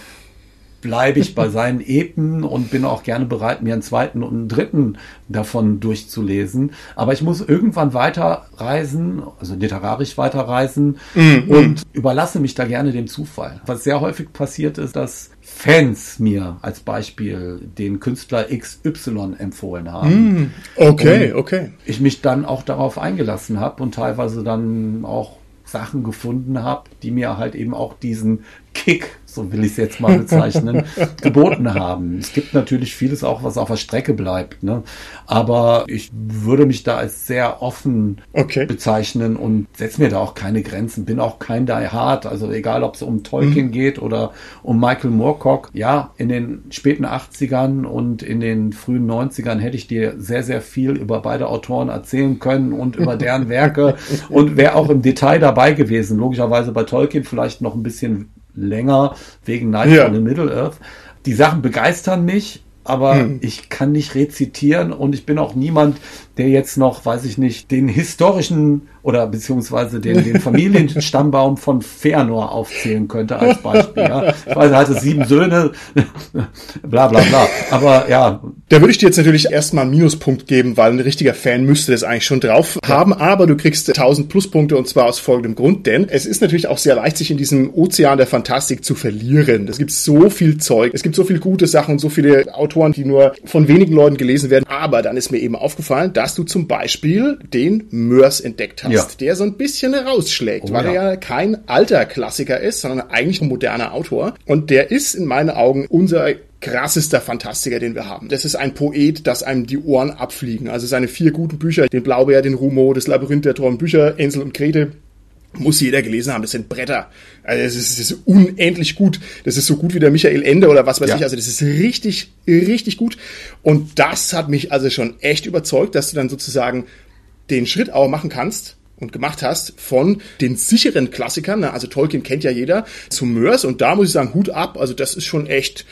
bleibe ich bei seinen Epen und bin auch gerne bereit, mir einen zweiten und einen dritten davon durchzulesen. Aber ich muss irgendwann weiterreisen, also literarisch weiterreisen mm, und überlasse mich da gerne dem Zufall. Was sehr häufig passiert ist, dass Fans mir als Beispiel den Künstler XY empfohlen haben. Mm, okay, okay. Ich mich dann auch darauf eingelassen habe und teilweise dann auch Sachen gefunden habe, die mir halt eben auch diesen Kick so will ich es jetzt mal bezeichnen, *laughs* geboten haben. Es gibt natürlich vieles auch, was auf der Strecke bleibt. Ne? Aber ich würde mich da als sehr offen okay. bezeichnen und setze mir da auch keine Grenzen. Bin auch kein Die Hard. Also egal, ob es um Tolkien mhm. geht oder um Michael Moorcock. Ja, in den späten 80ern und in den frühen 90ern hätte ich dir sehr, sehr viel über beide Autoren erzählen können und über deren Werke *laughs* und wäre auch im Detail dabei gewesen. Logischerweise bei Tolkien vielleicht noch ein bisschen länger wegen Nightfall ja. in Middle-earth. Die Sachen begeistern mich, aber hm. ich kann nicht rezitieren und ich bin auch niemand, der jetzt noch, weiß ich nicht, den historischen oder beziehungsweise den, den Familienstammbaum von Fëanor aufzählen könnte als Beispiel. Ja. Ich weiß, er hatte sieben Söhne, bla bla bla. Aber ja. Da würde ich dir jetzt natürlich erstmal einen Minuspunkt geben, weil ein richtiger Fan müsste das eigentlich schon drauf haben, aber du kriegst 1000 Pluspunkte und zwar aus folgendem Grund, denn es ist natürlich auch sehr leicht, sich in diesem Ozean der Fantastik zu verlieren. Es gibt so viel Zeug, es gibt so viele gute Sachen und so viele Autoren, die nur von wenigen Leuten gelesen werden, aber dann ist mir eben aufgefallen, dass du zum Beispiel den Mörs entdeckt hast, ja. der so ein bisschen herausschlägt, oh, weil ja. er ja kein alter Klassiker ist, sondern eigentlich ein moderner Autor. Und der ist in meinen Augen unser krassester Fantastiker, den wir haben. Das ist ein Poet, das einem die Ohren abfliegen. Also seine vier guten Bücher, den Blaubeer, den Rumo, das Labyrinth der tollen Bücher, Ensel und Grete, muss jeder gelesen haben. Das sind Bretter. Also das ist, das ist unendlich gut. Das ist so gut wie der Michael Ende oder was weiß ja. ich. Also das ist richtig, richtig gut. Und das hat mich also schon echt überzeugt, dass du dann sozusagen den Schritt auch machen kannst und gemacht hast, von den sicheren Klassikern, also Tolkien kennt ja jeder, zu Mörs und da muss ich sagen, Hut ab, also das ist schon echt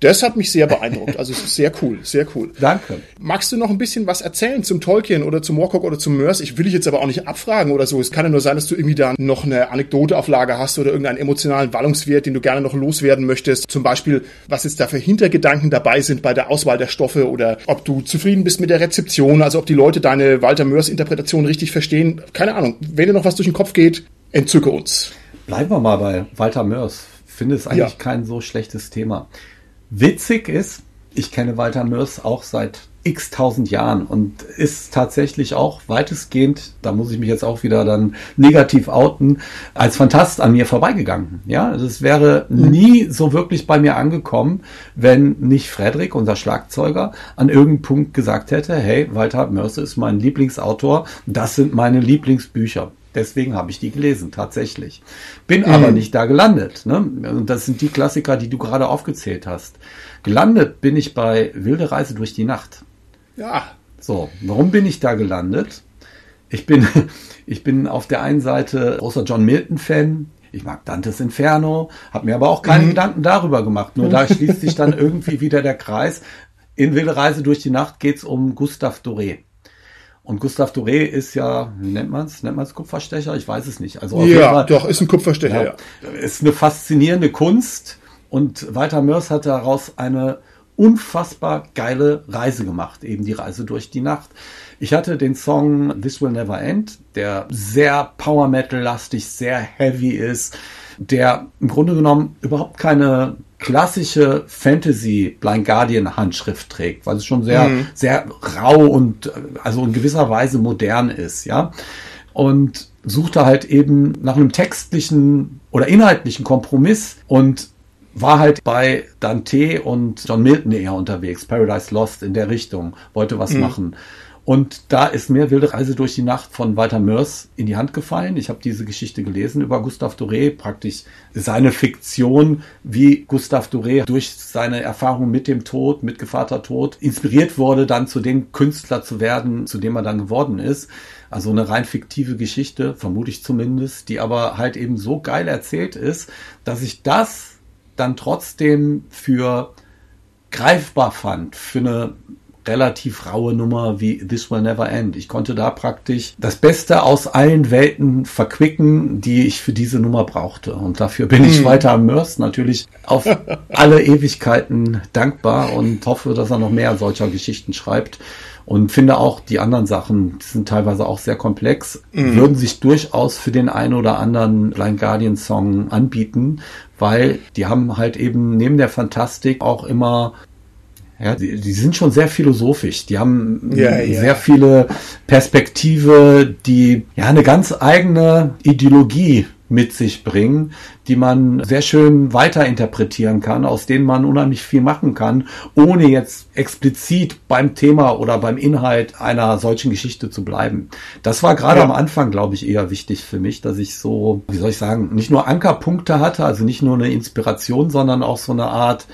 das hat mich sehr beeindruckt. Also sehr cool, sehr cool. Danke. Magst du noch ein bisschen was erzählen zum Tolkien oder zum Moorcock oder zum Mörs? Ich will dich jetzt aber auch nicht abfragen oder so. Es kann ja nur sein, dass du irgendwie da noch eine Anekdote auf Lager hast oder irgendeinen emotionalen Wallungswert, den du gerne noch loswerden möchtest. Zum Beispiel, was jetzt da für Hintergedanken dabei sind bei der Auswahl der Stoffe oder ob du zufrieden bist mit der Rezeption, also ob die Leute deine Walter Mörs Interpretation richtig verstehen. Keine Ahnung. Wenn dir noch was durch den Kopf geht, entzücke uns. Bleiben wir mal bei Walter Mörs. Finde es eigentlich ja. kein so schlechtes Thema. Witzig ist, ich kenne Walter Mörs auch seit x tausend Jahren und ist tatsächlich auch weitestgehend, da muss ich mich jetzt auch wieder dann negativ outen, als Fantast an mir vorbeigegangen. Ja, also es wäre mhm. nie so wirklich bei mir angekommen, wenn nicht Frederik, unser Schlagzeuger, an irgendeinem Punkt gesagt hätte, hey, Walter Mörs ist mein Lieblingsautor, das sind meine Lieblingsbücher. Deswegen habe ich die gelesen, tatsächlich. Bin mhm. aber nicht da gelandet. Ne? Und das sind die Klassiker, die du gerade aufgezählt hast. Gelandet bin ich bei Wilde Reise durch die Nacht. Ja. So, warum bin ich da gelandet? Ich bin, *laughs* ich bin auf der einen Seite großer John Milton-Fan. Ich mag Dantes Inferno, habe mir aber auch keine mhm. Gedanken darüber gemacht. Nur da *laughs* schließt sich dann irgendwie wieder der Kreis. In Wilde Reise durch die Nacht geht es um Gustave Doré. Und Gustav Doré ist ja, wie nennt man es? Nennt man es Kupferstecher? Ich weiß es nicht. Also ja, Fall, doch, ist ein Kupferstecher, ja, ja. Ist eine faszinierende Kunst. Und Walter Mörs hat daraus eine unfassbar geile Reise gemacht, eben die Reise durch die Nacht. Ich hatte den Song This Will Never End, der sehr Power Metal lastig, sehr heavy ist, der im Grunde genommen überhaupt keine klassische Fantasy Blind Guardian Handschrift trägt, weil es schon sehr, mhm. sehr rau und also in gewisser Weise modern ist, ja. Und suchte halt eben nach einem textlichen oder inhaltlichen Kompromiss und war halt bei Dante und John Milton eher unterwegs, Paradise Lost in der Richtung, wollte was mhm. machen. Und da ist mir Wilde Reise durch die Nacht von Walter Mörs in die Hand gefallen. Ich habe diese Geschichte gelesen über Gustave Doré, praktisch seine Fiktion, wie Gustave Doré durch seine Erfahrung mit dem Tod, mit Gevater Tod, inspiriert wurde, dann zu dem Künstler zu werden, zu dem er dann geworden ist. Also eine rein fiktive Geschichte, vermute ich zumindest, die aber halt eben so geil erzählt ist, dass ich das dann trotzdem für greifbar fand, für eine relativ raue Nummer wie This Will Never End. Ich konnte da praktisch das Beste aus allen Welten verquicken, die ich für diese Nummer brauchte. Und dafür bin ich hm. weiter am Mörs natürlich auf *laughs* alle Ewigkeiten dankbar und hoffe, dass er noch mehr solcher Geschichten schreibt. Und finde auch die anderen Sachen, die sind teilweise auch sehr komplex, mhm. würden sich durchaus für den einen oder anderen Blind Guardian Song anbieten, weil die haben halt eben neben der Fantastik auch immer ja, die, die sind schon sehr philosophisch. Die haben ja, ja. sehr viele Perspektive, die ja eine ganz eigene Ideologie mit sich bringen, die man sehr schön weiterinterpretieren kann, aus denen man unheimlich viel machen kann, ohne jetzt explizit beim Thema oder beim Inhalt einer solchen Geschichte zu bleiben. Das war gerade ja. am Anfang, glaube ich, eher wichtig für mich, dass ich so, wie soll ich sagen, nicht nur Ankerpunkte hatte, also nicht nur eine Inspiration, sondern auch so eine Art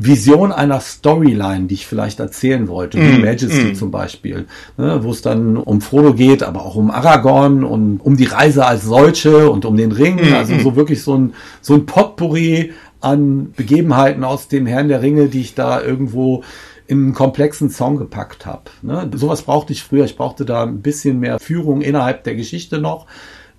Vision einer Storyline, die ich vielleicht erzählen wollte, wie mm, Majesty mm. zum Beispiel, ne, wo es dann um Frodo geht, aber auch um Aragorn und um die Reise als solche und um den Ring, mm, also mm. so wirklich so ein, so ein Potpourri an Begebenheiten aus dem Herrn der Ringe, die ich da irgendwo in einen komplexen Song gepackt habe. Ne? Sowas brauchte ich früher. Ich brauchte da ein bisschen mehr Führung innerhalb der Geschichte noch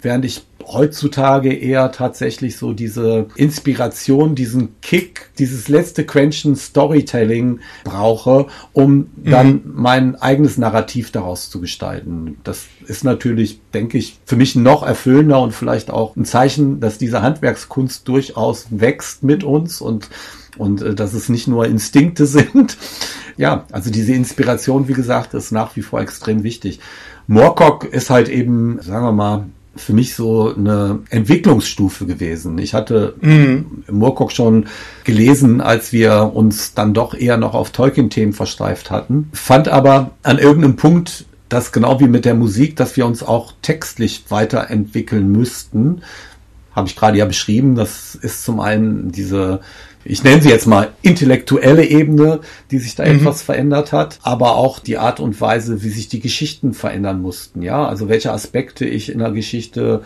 während ich heutzutage eher tatsächlich so diese Inspiration, diesen Kick, dieses letzte Quäntchen Storytelling brauche, um dann mhm. mein eigenes Narrativ daraus zu gestalten. Das ist natürlich, denke ich, für mich noch erfüllender und vielleicht auch ein Zeichen, dass diese Handwerkskunst durchaus wächst mit uns und und äh, dass es nicht nur Instinkte *laughs* sind. ja, also diese Inspiration, wie gesagt, ist nach wie vor extrem wichtig. Moorcock ist halt eben, sagen wir mal, für mich so eine Entwicklungsstufe gewesen. Ich hatte mhm. Moorcock schon gelesen, als wir uns dann doch eher noch auf Tolkien-Themen versteift hatten, fand aber an irgendeinem Punkt, dass genau wie mit der Musik, dass wir uns auch textlich weiterentwickeln müssten, habe ich gerade ja beschrieben. Das ist zum einen diese ich nenne sie jetzt mal intellektuelle Ebene, die sich da mhm. etwas verändert hat, aber auch die Art und Weise, wie sich die Geschichten verändern mussten. Ja, also welche Aspekte ich in der Geschichte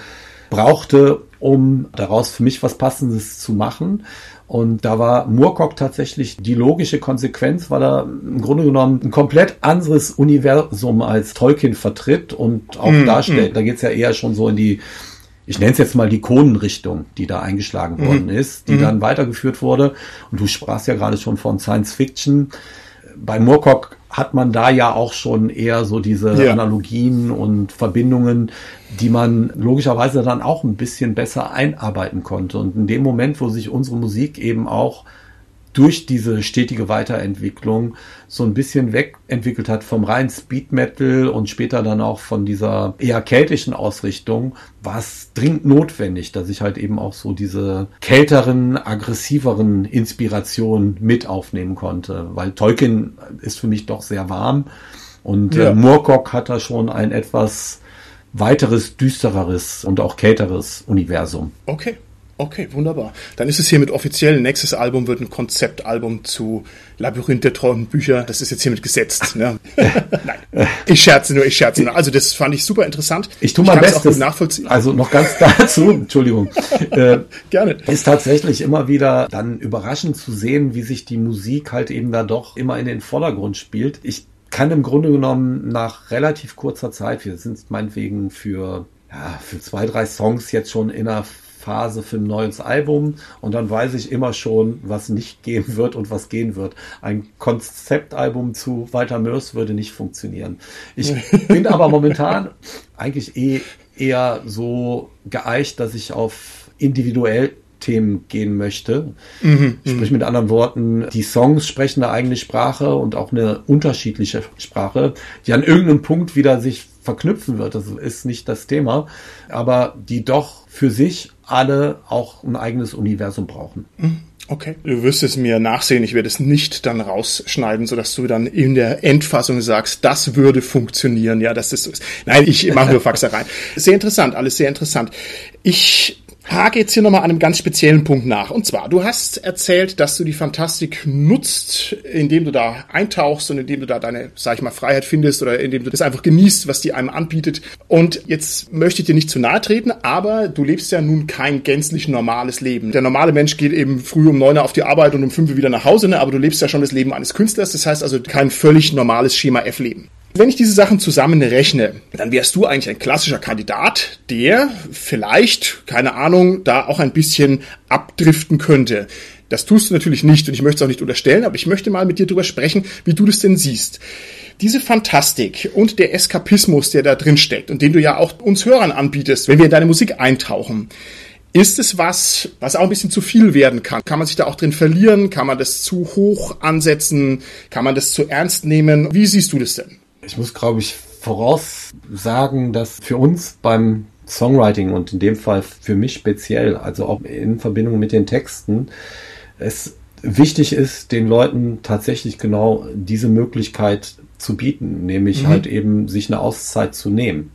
brauchte, um daraus für mich was Passendes zu machen. Und da war Moorcock tatsächlich die logische Konsequenz, weil er im Grunde genommen ein komplett anderes Universum als Tolkien vertritt und auch mm, darstellt. Mm. Da geht's ja eher schon so in die ich nenne es jetzt mal die Ikonenrichtung, die da eingeschlagen mhm. worden ist, die mhm. dann weitergeführt wurde. Und du sprachst ja gerade schon von Science Fiction. Bei Moorcock hat man da ja auch schon eher so diese ja. Analogien und Verbindungen, die man logischerweise dann auch ein bisschen besser einarbeiten konnte. Und in dem Moment, wo sich unsere Musik eben auch durch diese stetige Weiterentwicklung so ein bisschen wegentwickelt hat vom reinen Speed Metal und später dann auch von dieser eher keltischen Ausrichtung, war es dringend notwendig, dass ich halt eben auch so diese kälteren, aggressiveren Inspirationen mit aufnehmen konnte, weil Tolkien ist für mich doch sehr warm und ja. äh, Moorcock hat da schon ein etwas weiteres, düstereres und auch kälteres Universum. Okay. Okay, wunderbar. Dann ist es hiermit offiziell. Nächstes Album wird ein Konzeptalbum zu Labyrinth der Traumbücher. Das ist jetzt hiermit gesetzt. Ne? *laughs* Nein, ich scherze nur, ich scherze nur. Also das fand ich super interessant. Ich tue mein Bestes. nachvollziehen. Also noch ganz *laughs* dazu, Entschuldigung. Äh, *laughs* Gerne. Ist tatsächlich immer wieder dann überraschend zu sehen, wie sich die Musik halt eben da doch immer in den Vordergrund spielt. Ich kann im Grunde genommen nach relativ kurzer Zeit, wir sind meinetwegen für ja, für zwei, drei Songs jetzt schon in einer Phase für ein neues Album und dann weiß ich immer schon, was nicht gehen wird und was gehen wird. Ein Konzeptalbum zu Walter Mörs würde nicht funktionieren. Ich *laughs* bin aber momentan eigentlich eh eher so geeicht, dass ich auf individuell Themen gehen möchte. Mhm, Sprich mit anderen Worten, die Songs sprechen eine eigene Sprache und auch eine unterschiedliche Sprache, die an irgendeinem Punkt wieder sich verknüpfen wird. Das ist nicht das Thema, aber die doch für sich alle auch ein eigenes Universum brauchen. Mhm. Okay. Du wirst es mir nachsehen. Ich werde es nicht dann rausschneiden, sodass du dann in der Endfassung sagst, das würde funktionieren. Ja, dass das so ist. Nein, ich mache nur *laughs* Faxereien. Sehr interessant, alles sehr interessant. Ich hake jetzt hier nochmal an einem ganz speziellen Punkt nach. Und zwar, du hast erzählt, dass du die Fantastik nutzt, indem du da eintauchst und indem du da deine, sag ich mal, Freiheit findest oder indem du das einfach genießt, was die einem anbietet. Und jetzt möchte ich dir nicht zu nahe treten, aber du lebst ja nun kein gänzlich normales Leben. Der normale Mensch geht eben früh um neun Uhr auf die Arbeit und um fünf Uhr wieder nach Hause, ne? aber du lebst ja schon das Leben eines Künstlers. Das heißt also kein völlig normales Schema F-Leben. Wenn ich diese Sachen zusammenrechne, dann wärst du eigentlich ein klassischer Kandidat, der vielleicht, keine Ahnung, da auch ein bisschen abdriften könnte. Das tust du natürlich nicht und ich möchte es auch nicht unterstellen, aber ich möchte mal mit dir darüber sprechen, wie du das denn siehst. Diese Fantastik und der Eskapismus, der da drin steckt und den du ja auch uns Hörern anbietest, wenn wir in deine Musik eintauchen, ist es was, was auch ein bisschen zu viel werden kann? Kann man sich da auch drin verlieren? Kann man das zu hoch ansetzen? Kann man das zu ernst nehmen? Wie siehst du das denn? Ich muss, glaube ich, voraussagen, dass für uns beim Songwriting und in dem Fall für mich speziell, also auch in Verbindung mit den Texten, es wichtig ist, den Leuten tatsächlich genau diese Möglichkeit zu bieten, nämlich mhm. halt eben sich eine Auszeit zu nehmen.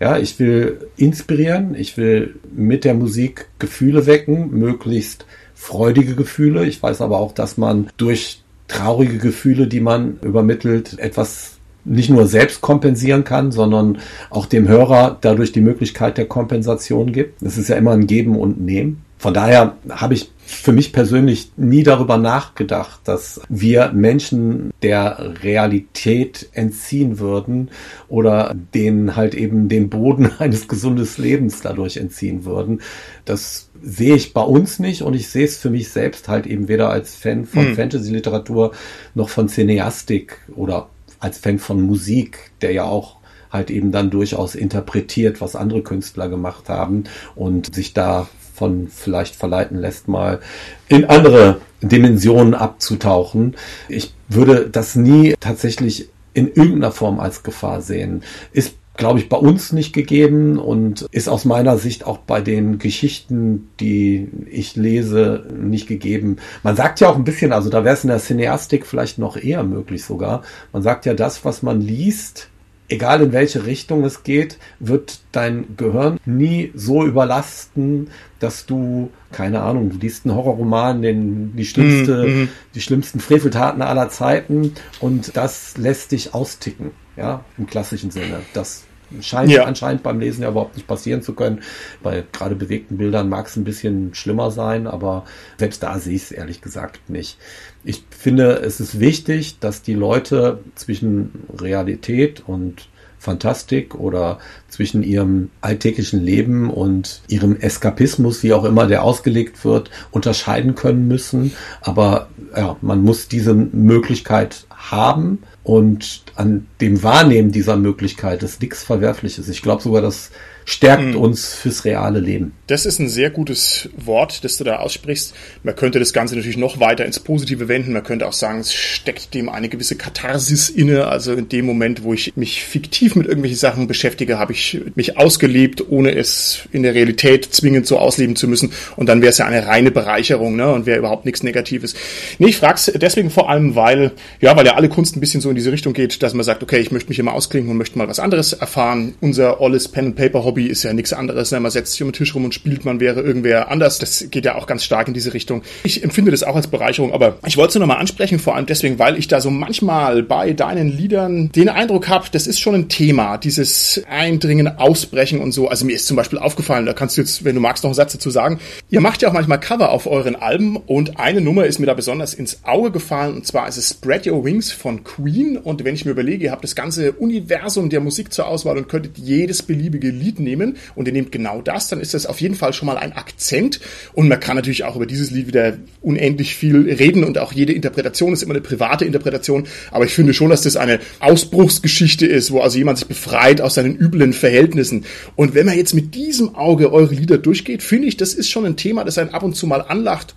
Ja, ich will inspirieren, ich will mit der Musik Gefühle wecken, möglichst freudige Gefühle. Ich weiß aber auch, dass man durch traurige Gefühle, die man übermittelt, etwas nicht nur selbst kompensieren kann, sondern auch dem Hörer dadurch die Möglichkeit der Kompensation gibt. Es ist ja immer ein Geben und Nehmen. Von daher habe ich für mich persönlich nie darüber nachgedacht, dass wir Menschen der Realität entziehen würden oder denen halt eben den Boden *laughs* eines gesundes Lebens dadurch entziehen würden. Das sehe ich bei uns nicht und ich sehe es für mich selbst halt eben weder als Fan von hm. Fantasy-Literatur noch von Cineastik oder als Fan von Musik, der ja auch halt eben dann durchaus interpretiert, was andere Künstler gemacht haben und sich davon vielleicht verleiten lässt, mal in andere Dimensionen abzutauchen. Ich würde das nie tatsächlich in irgendeiner Form als Gefahr sehen. Ist glaube ich, bei uns nicht gegeben und ist aus meiner Sicht auch bei den Geschichten, die ich lese, nicht gegeben. Man sagt ja auch ein bisschen, also da wäre es in der Cineastik vielleicht noch eher möglich sogar. Man sagt ja, das, was man liest, egal in welche Richtung es geht, wird dein Gehirn nie so überlasten, dass du, keine Ahnung, du liest einen Horrorroman, den, die schlimmste, mm, mm. die schlimmsten Freveltaten aller Zeiten und das lässt dich austicken, ja, im klassischen Sinne. Das scheint ja. anscheinend beim Lesen ja überhaupt nicht passieren zu können. Bei gerade bewegten Bildern mag es ein bisschen schlimmer sein, aber selbst da sehe ich es ehrlich gesagt nicht. Ich finde, es ist wichtig, dass die Leute zwischen Realität und Fantastik oder zwischen ihrem alltäglichen Leben und ihrem Eskapismus, wie auch immer der ausgelegt wird, unterscheiden können müssen. Aber ja, man muss diese Möglichkeit haben und an dem Wahrnehmen dieser Möglichkeit ist nichts Verwerfliches. Ich glaube sogar, dass stärkt mhm. uns fürs reale Leben. Das ist ein sehr gutes Wort, das du da aussprichst. Man könnte das Ganze natürlich noch weiter ins Positive wenden. Man könnte auch sagen, es steckt dem eine gewisse Katharsis inne. Also in dem Moment, wo ich mich fiktiv mit irgendwelchen Sachen beschäftige, habe ich mich ausgelebt, ohne es in der Realität zwingend so ausleben zu müssen. Und dann wäre es ja eine reine Bereicherung ne? und wäre überhaupt nichts Negatives. Nee, ich frage es deswegen vor allem, weil, ja, weil ja alle Kunst ein bisschen so in diese Richtung geht, dass man sagt, okay, ich möchte mich immer ausklinken und möchte mal was anderes erfahren. Unser alles Pen and Paper Hobby ist ja nichts anderes. Ne? Man setzt sich um den Tisch rum und spielt, man wäre irgendwer anders. Das geht ja auch ganz stark in diese Richtung. Ich empfinde das auch als Bereicherung, aber ich wollte es nochmal ansprechen, vor allem deswegen, weil ich da so manchmal bei deinen Liedern den Eindruck habe, das ist schon ein Thema, dieses Eindringen, Ausbrechen und so. Also mir ist zum Beispiel aufgefallen, da kannst du jetzt, wenn du magst, noch einen Satz dazu sagen. Ihr macht ja auch manchmal Cover auf euren Alben und eine Nummer ist mir da besonders ins Auge gefallen und zwar ist es Spread Your Wings von Queen und wenn ich mir überlege, ihr habt das ganze Universum der Musik zur Auswahl und könntet jedes beliebige Lied nehmen und ihr nehmt genau das, dann ist das auf jeden Fall schon mal ein Akzent. Und man kann natürlich auch über dieses Lied wieder unendlich viel reden und auch jede Interpretation ist immer eine private Interpretation. Aber ich finde schon, dass das eine Ausbruchsgeschichte ist, wo also jemand sich befreit aus seinen üblen Verhältnissen. Und wenn man jetzt mit diesem Auge eure Lieder durchgeht, finde ich, das ist schon ein Thema, das einen ab und zu mal anlacht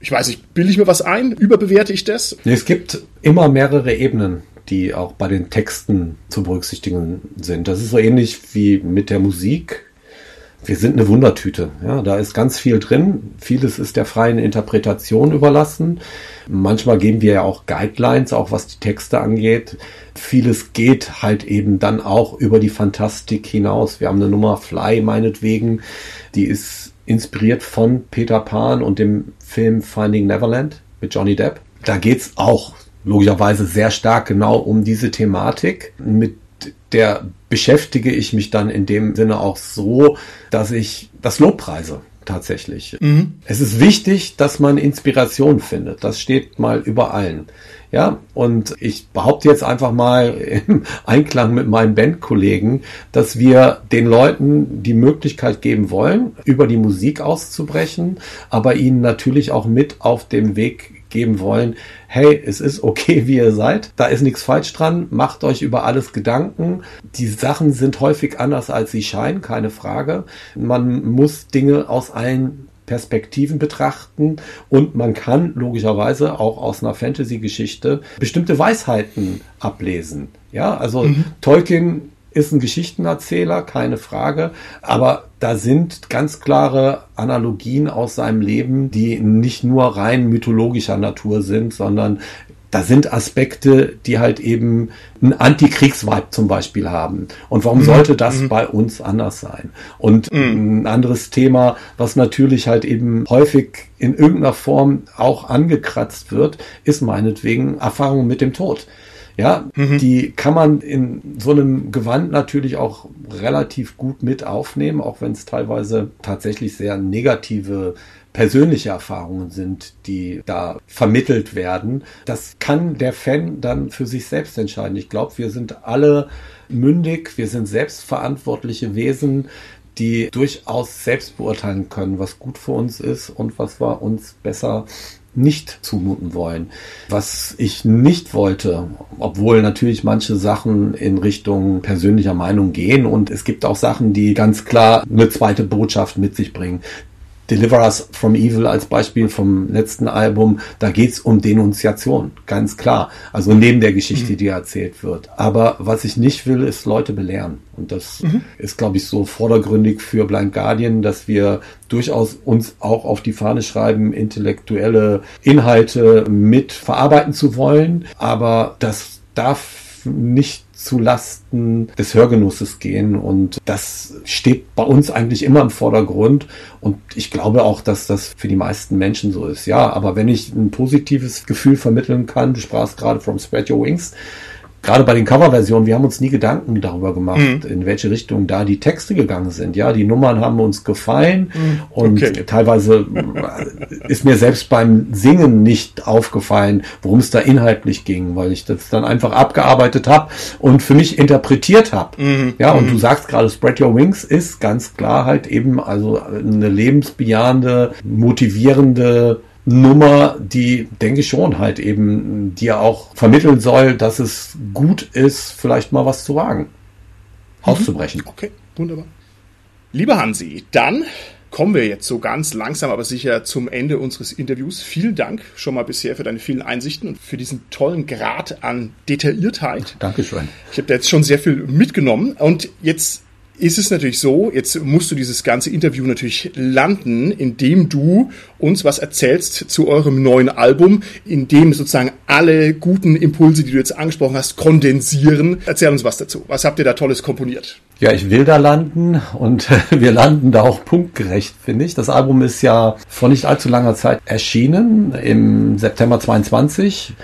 ich weiß nicht, bilde ich mir was ein? Überbewerte ich das? Es gibt immer mehrere Ebenen die auch bei den Texten zu berücksichtigen sind. Das ist so ähnlich wie mit der Musik. Wir sind eine Wundertüte. Ja, da ist ganz viel drin. Vieles ist der freien Interpretation überlassen. Manchmal geben wir ja auch Guidelines, auch was die Texte angeht. Vieles geht halt eben dann auch über die Fantastik hinaus. Wir haben eine Nummer Fly meinetwegen, die ist inspiriert von Peter Pan und dem Film Finding Neverland mit Johnny Depp. Da geht's auch logischerweise sehr stark genau um diese Thematik. Mit der beschäftige ich mich dann in dem Sinne auch so, dass ich das Lobpreise tatsächlich. Mhm. Es ist wichtig, dass man Inspiration findet. Das steht mal über allen. Ja, und ich behaupte jetzt einfach mal *laughs* im Einklang mit meinen Bandkollegen, dass wir den Leuten die Möglichkeit geben wollen, über die Musik auszubrechen, aber ihnen natürlich auch mit auf dem Weg geben wollen, hey, es ist okay, wie ihr seid, da ist nichts falsch dran, macht euch über alles Gedanken. Die Sachen sind häufig anders, als sie scheinen, keine Frage. Man muss Dinge aus allen Perspektiven betrachten und man kann logischerweise auch aus einer Fantasy-Geschichte bestimmte Weisheiten ablesen. Ja, also mhm. Tolkien ist ein Geschichtenerzähler, keine Frage, aber da sind ganz klare Analogien aus seinem Leben, die nicht nur rein mythologischer Natur sind, sondern da sind Aspekte, die halt eben einen Antikriegsvibe zum Beispiel haben. Und warum mhm. sollte das mhm. bei uns anders sein? Und mhm. ein anderes Thema, was natürlich halt eben häufig in irgendeiner Form auch angekratzt wird, ist meinetwegen Erfahrung mit dem Tod. Ja, mhm. die kann man in so einem Gewand natürlich auch relativ gut mit aufnehmen, auch wenn es teilweise tatsächlich sehr negative persönliche Erfahrungen sind, die da vermittelt werden. Das kann der Fan dann für sich selbst entscheiden. Ich glaube, wir sind alle mündig, wir sind selbstverantwortliche Wesen, die durchaus selbst beurteilen können, was gut für uns ist und was wir uns besser nicht zumuten wollen. Was ich nicht wollte, obwohl natürlich manche Sachen in Richtung persönlicher Meinung gehen und es gibt auch Sachen, die ganz klar eine zweite Botschaft mit sich bringen. Deliver Us from Evil als Beispiel vom letzten Album, da geht's um Denunziation, ganz klar. Also neben der Geschichte, mhm. die erzählt wird. Aber was ich nicht will, ist Leute belehren. Und das mhm. ist, glaube ich, so vordergründig für Blind Guardian, dass wir durchaus uns auch auf die Fahne schreiben, intellektuelle Inhalte mit verarbeiten zu wollen. Aber das darf nicht zu Lasten des Hörgenusses gehen. Und das steht bei uns eigentlich immer im Vordergrund. Und ich glaube auch, dass das für die meisten Menschen so ist. Ja, aber wenn ich ein positives Gefühl vermitteln kann, du sprachst gerade from Spread Your Wings, gerade bei den Coverversionen, wir haben uns nie Gedanken darüber gemacht, mhm. in welche Richtung da die Texte gegangen sind. Ja, die Nummern haben uns gefallen mhm. und okay. teilweise ist mir selbst beim Singen nicht aufgefallen, worum es da inhaltlich ging, weil ich das dann einfach abgearbeitet habe und für mich interpretiert habe. Mhm. Ja, und du mhm. sagst gerade, Spread Your Wings ist ganz klar halt eben also eine lebensbejahende, motivierende Nummer, die, denke ich schon, halt eben dir auch vermitteln soll, dass es gut ist, vielleicht mal was zu wagen. Mhm. Auszubrechen. Okay, wunderbar. Lieber Hansi, dann kommen wir jetzt so ganz langsam, aber sicher zum Ende unseres Interviews. Vielen Dank schon mal bisher für deine vielen Einsichten und für diesen tollen Grad an Detailliertheit. Dankeschön. Ich habe da jetzt schon sehr viel mitgenommen und jetzt ist es natürlich so, jetzt musst du dieses ganze Interview natürlich landen, indem du uns was erzählst zu eurem neuen Album, in dem sozusagen alle guten Impulse, die du jetzt angesprochen hast, kondensieren. Erzähl uns was dazu. Was habt ihr da Tolles komponiert? Ja, ich will da landen und *laughs* wir landen da auch punktgerecht, finde ich. Das Album ist ja vor nicht allzu langer Zeit erschienen, im September 22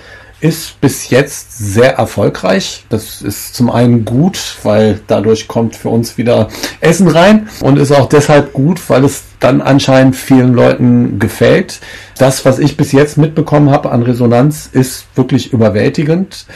ist bis jetzt sehr erfolgreich. Das ist zum einen gut, weil dadurch kommt für uns wieder Essen rein und ist auch deshalb gut, weil es dann anscheinend vielen Leuten gefällt. Das, was ich bis jetzt mitbekommen habe an Resonanz, ist wirklich überwältigend.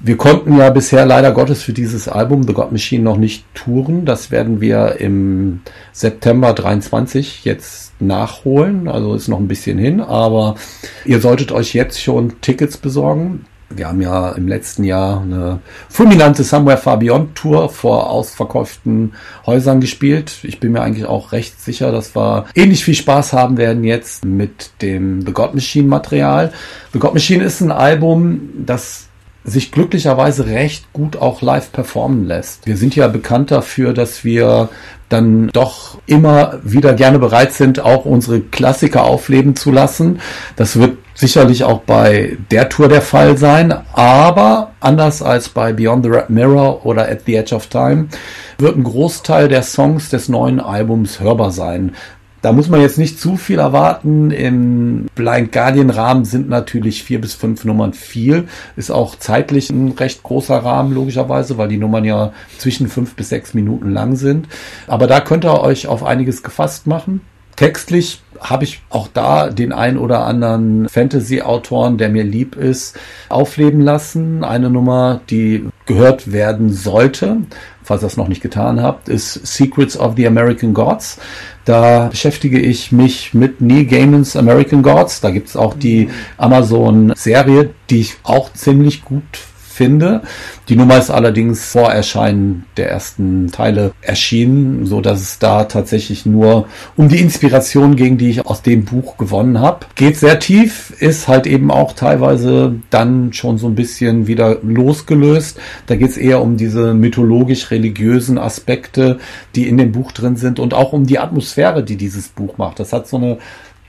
Wir konnten ja bisher leider Gottes für dieses Album The God Machine noch nicht touren. Das werden wir im September 23 jetzt nachholen. Also ist noch ein bisschen hin, aber ihr solltet euch jetzt schon Tickets besorgen. Wir haben ja im letzten Jahr eine fulminante Somewhere Far Beyond Tour vor ausverkauften Häusern gespielt. Ich bin mir eigentlich auch recht sicher, dass wir ähnlich viel Spaß haben werden jetzt mit dem The God Machine Material. The God Machine ist ein Album, das sich glücklicherweise recht gut auch live performen lässt. Wir sind ja bekannt dafür, dass wir dann doch immer wieder gerne bereit sind, auch unsere Klassiker aufleben zu lassen. Das wird sicherlich auch bei der Tour der Fall sein, aber anders als bei Beyond the Red Mirror oder At the Edge of Time wird ein Großteil der Songs des neuen Albums hörbar sein. Da muss man jetzt nicht zu viel erwarten. Im Blind Guardian Rahmen sind natürlich vier bis fünf Nummern viel. Ist auch zeitlich ein recht großer Rahmen, logischerweise, weil die Nummern ja zwischen fünf bis sechs Minuten lang sind. Aber da könnt ihr euch auf einiges gefasst machen. Textlich habe ich auch da den ein oder anderen Fantasy-Autoren, der mir lieb ist, aufleben lassen. Eine Nummer, die gehört werden sollte, falls ihr es noch nicht getan habt, ist Secrets of the American Gods. Da beschäftige ich mich mit Neil Gaimans American Gods. Da gibt es auch die Amazon-Serie, die ich auch ziemlich gut finde. Die Nummer ist allerdings vor Erscheinen der ersten Teile erschienen, so dass es da tatsächlich nur um die Inspiration ging, die ich aus dem Buch gewonnen habe. Geht sehr tief, ist halt eben auch teilweise dann schon so ein bisschen wieder losgelöst. Da geht es eher um diese mythologisch-religiösen Aspekte, die in dem Buch drin sind und auch um die Atmosphäre, die dieses Buch macht. Das hat so eine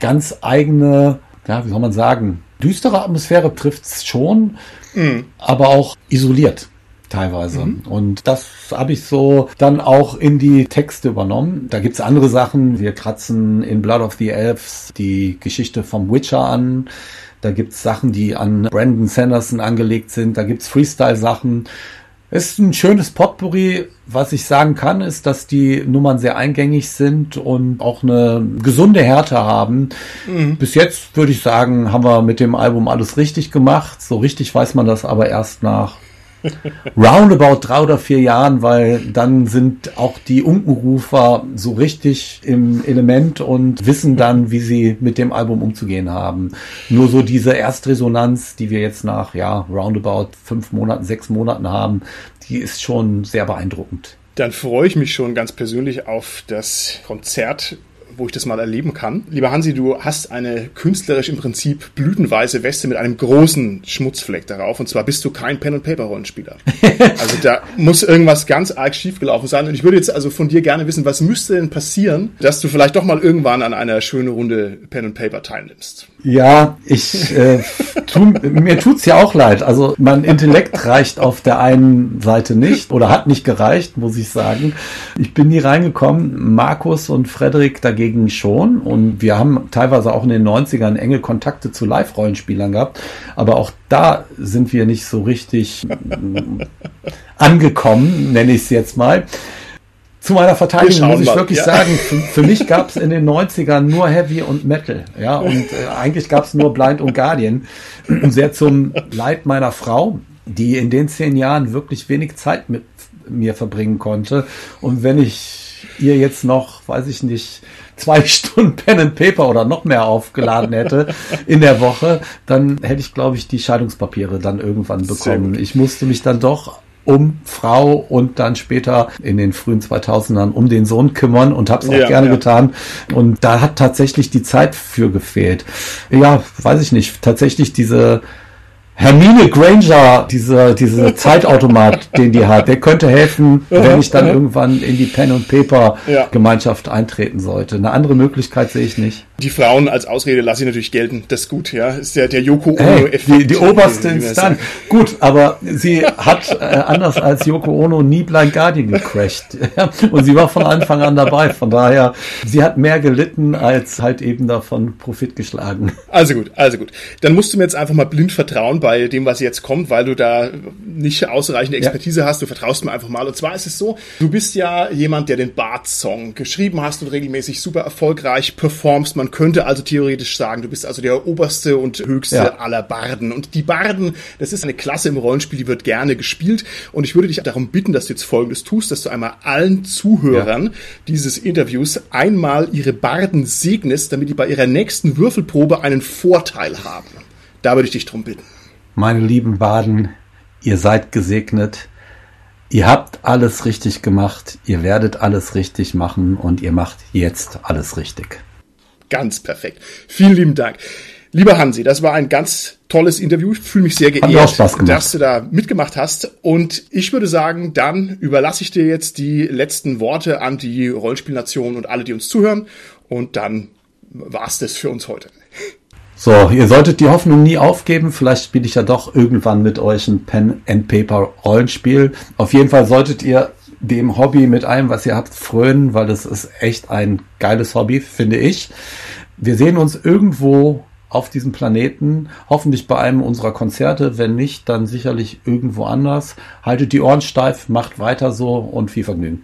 ganz eigene, ja, wie soll man sagen, düstere Atmosphäre trifft es schon, mhm. aber auch isoliert teilweise. Mhm. Und das habe ich so dann auch in die Texte übernommen. Da gibt's andere Sachen. Wir kratzen in Blood of the Elves die Geschichte vom Witcher an. Da gibt's Sachen, die an Brandon Sanderson angelegt sind. Da gibt's Freestyle-Sachen. Es ist ein schönes Potpourri. Was ich sagen kann, ist, dass die Nummern sehr eingängig sind und auch eine gesunde Härte haben. Mhm. Bis jetzt würde ich sagen, haben wir mit dem Album alles richtig gemacht. So richtig weiß man das aber erst nach roundabout drei oder vier Jahren, weil dann sind auch die Unkenrufer so richtig im Element und wissen dann, wie sie mit dem Album umzugehen haben. Nur so diese Erstresonanz, die wir jetzt nach, ja, roundabout fünf Monaten, sechs Monaten haben, die ist schon sehr beeindruckend. Dann freue ich mich schon ganz persönlich auf das Konzert wo ich das mal erleben kann. Lieber Hansi, du hast eine künstlerisch im Prinzip blütenweiße Weste mit einem großen Schmutzfleck darauf. Und zwar bist du kein Pen-and-Paper-Rollenspieler. *laughs* also da muss irgendwas ganz arg schiefgelaufen sein. Und ich würde jetzt also von dir gerne wissen, was müsste denn passieren, dass du vielleicht doch mal irgendwann an einer schönen Runde Pen-and-Paper teilnimmst? Ja, ich äh, tu, mir tut's ja auch leid. Also mein Intellekt reicht auf der einen Seite nicht oder hat nicht gereicht, muss ich sagen. Ich bin nie reingekommen. Markus und Frederik dagegen schon. Und wir haben teilweise auch in den 90ern enge Kontakte zu Live-Rollenspielern gehabt. Aber auch da sind wir nicht so richtig angekommen, nenne ich es jetzt mal. Zu meiner Verteidigung muss ich mal. wirklich ja. sagen, für, *laughs* für mich gab es in den 90ern nur Heavy und Metal. Ja, und äh, eigentlich gab es nur Blind und Guardian. Und sehr zum Leid meiner Frau, die in den zehn Jahren wirklich wenig Zeit mit mir verbringen konnte. Und wenn ich ihr jetzt noch, weiß ich nicht, zwei *laughs* Stunden Pen and Paper oder noch mehr aufgeladen hätte in der Woche, dann hätte ich, glaube ich, die Scheidungspapiere dann irgendwann bekommen. Ich musste mich dann doch um Frau und dann später in den frühen 2000ern um den Sohn kümmern und habe es auch ja, gerne ja. getan. Und da hat tatsächlich die Zeit für gefehlt. Ja, weiß ich nicht. Tatsächlich diese Hermine Granger, dieser diese *laughs* Zeitautomat, den die hat, der könnte helfen, wenn ich dann irgendwann in die Pen und Paper Gemeinschaft eintreten sollte. Eine andere Möglichkeit sehe ich nicht. Die Frauen als Ausrede lasse ich natürlich gelten. Das ist gut, ja. Ist der, der Yoko Ono. Hey, die, die oberste Instanz. Gut, aber sie hat äh, anders als Yoko Ono nie Blind Guardian gecrashed. *laughs* und sie war von Anfang an dabei. Von daher, sie hat mehr gelitten als halt eben davon Profit geschlagen. Also gut, also gut. Dann musst du mir jetzt einfach mal blind vertrauen bei dem, was jetzt kommt, weil du da nicht ausreichende Expertise ja. hast. Du vertraust mir einfach mal. Und zwar ist es so, du bist ja jemand, der den Bart-Song geschrieben hast und regelmäßig super erfolgreich performst. Man könnte also theoretisch sagen, du bist also der oberste und höchste ja. aller Barden. Und die Barden, das ist eine Klasse im Rollenspiel, die wird gerne gespielt. Und ich würde dich darum bitten, dass du jetzt Folgendes tust, dass du einmal allen Zuhörern ja. dieses Interviews einmal ihre Barden segnest, damit die bei ihrer nächsten Würfelprobe einen Vorteil haben. Da würde ich dich drum bitten. Meine lieben Baden, ihr seid gesegnet. Ihr habt alles richtig gemacht. Ihr werdet alles richtig machen und ihr macht jetzt alles richtig. Ganz perfekt. Vielen lieben Dank. Lieber Hansi, das war ein ganz tolles Interview. Ich fühle mich sehr geehrt, dass du da mitgemacht hast. Und ich würde sagen, dann überlasse ich dir jetzt die letzten Worte an die Rollenspielnation und alle, die uns zuhören. Und dann war's das für uns heute. So, ihr solltet die Hoffnung nie aufgeben. Vielleicht spiele ich ja doch irgendwann mit euch ein Pen and Paper Rollenspiel. Auf jeden Fall solltet ihr dem Hobby mit allem, was ihr habt, frönen, weil das ist echt ein geiles Hobby, finde ich. Wir sehen uns irgendwo auf diesem Planeten, hoffentlich bei einem unserer Konzerte, wenn nicht, dann sicherlich irgendwo anders. Haltet die Ohren steif, macht weiter so und viel Vergnügen.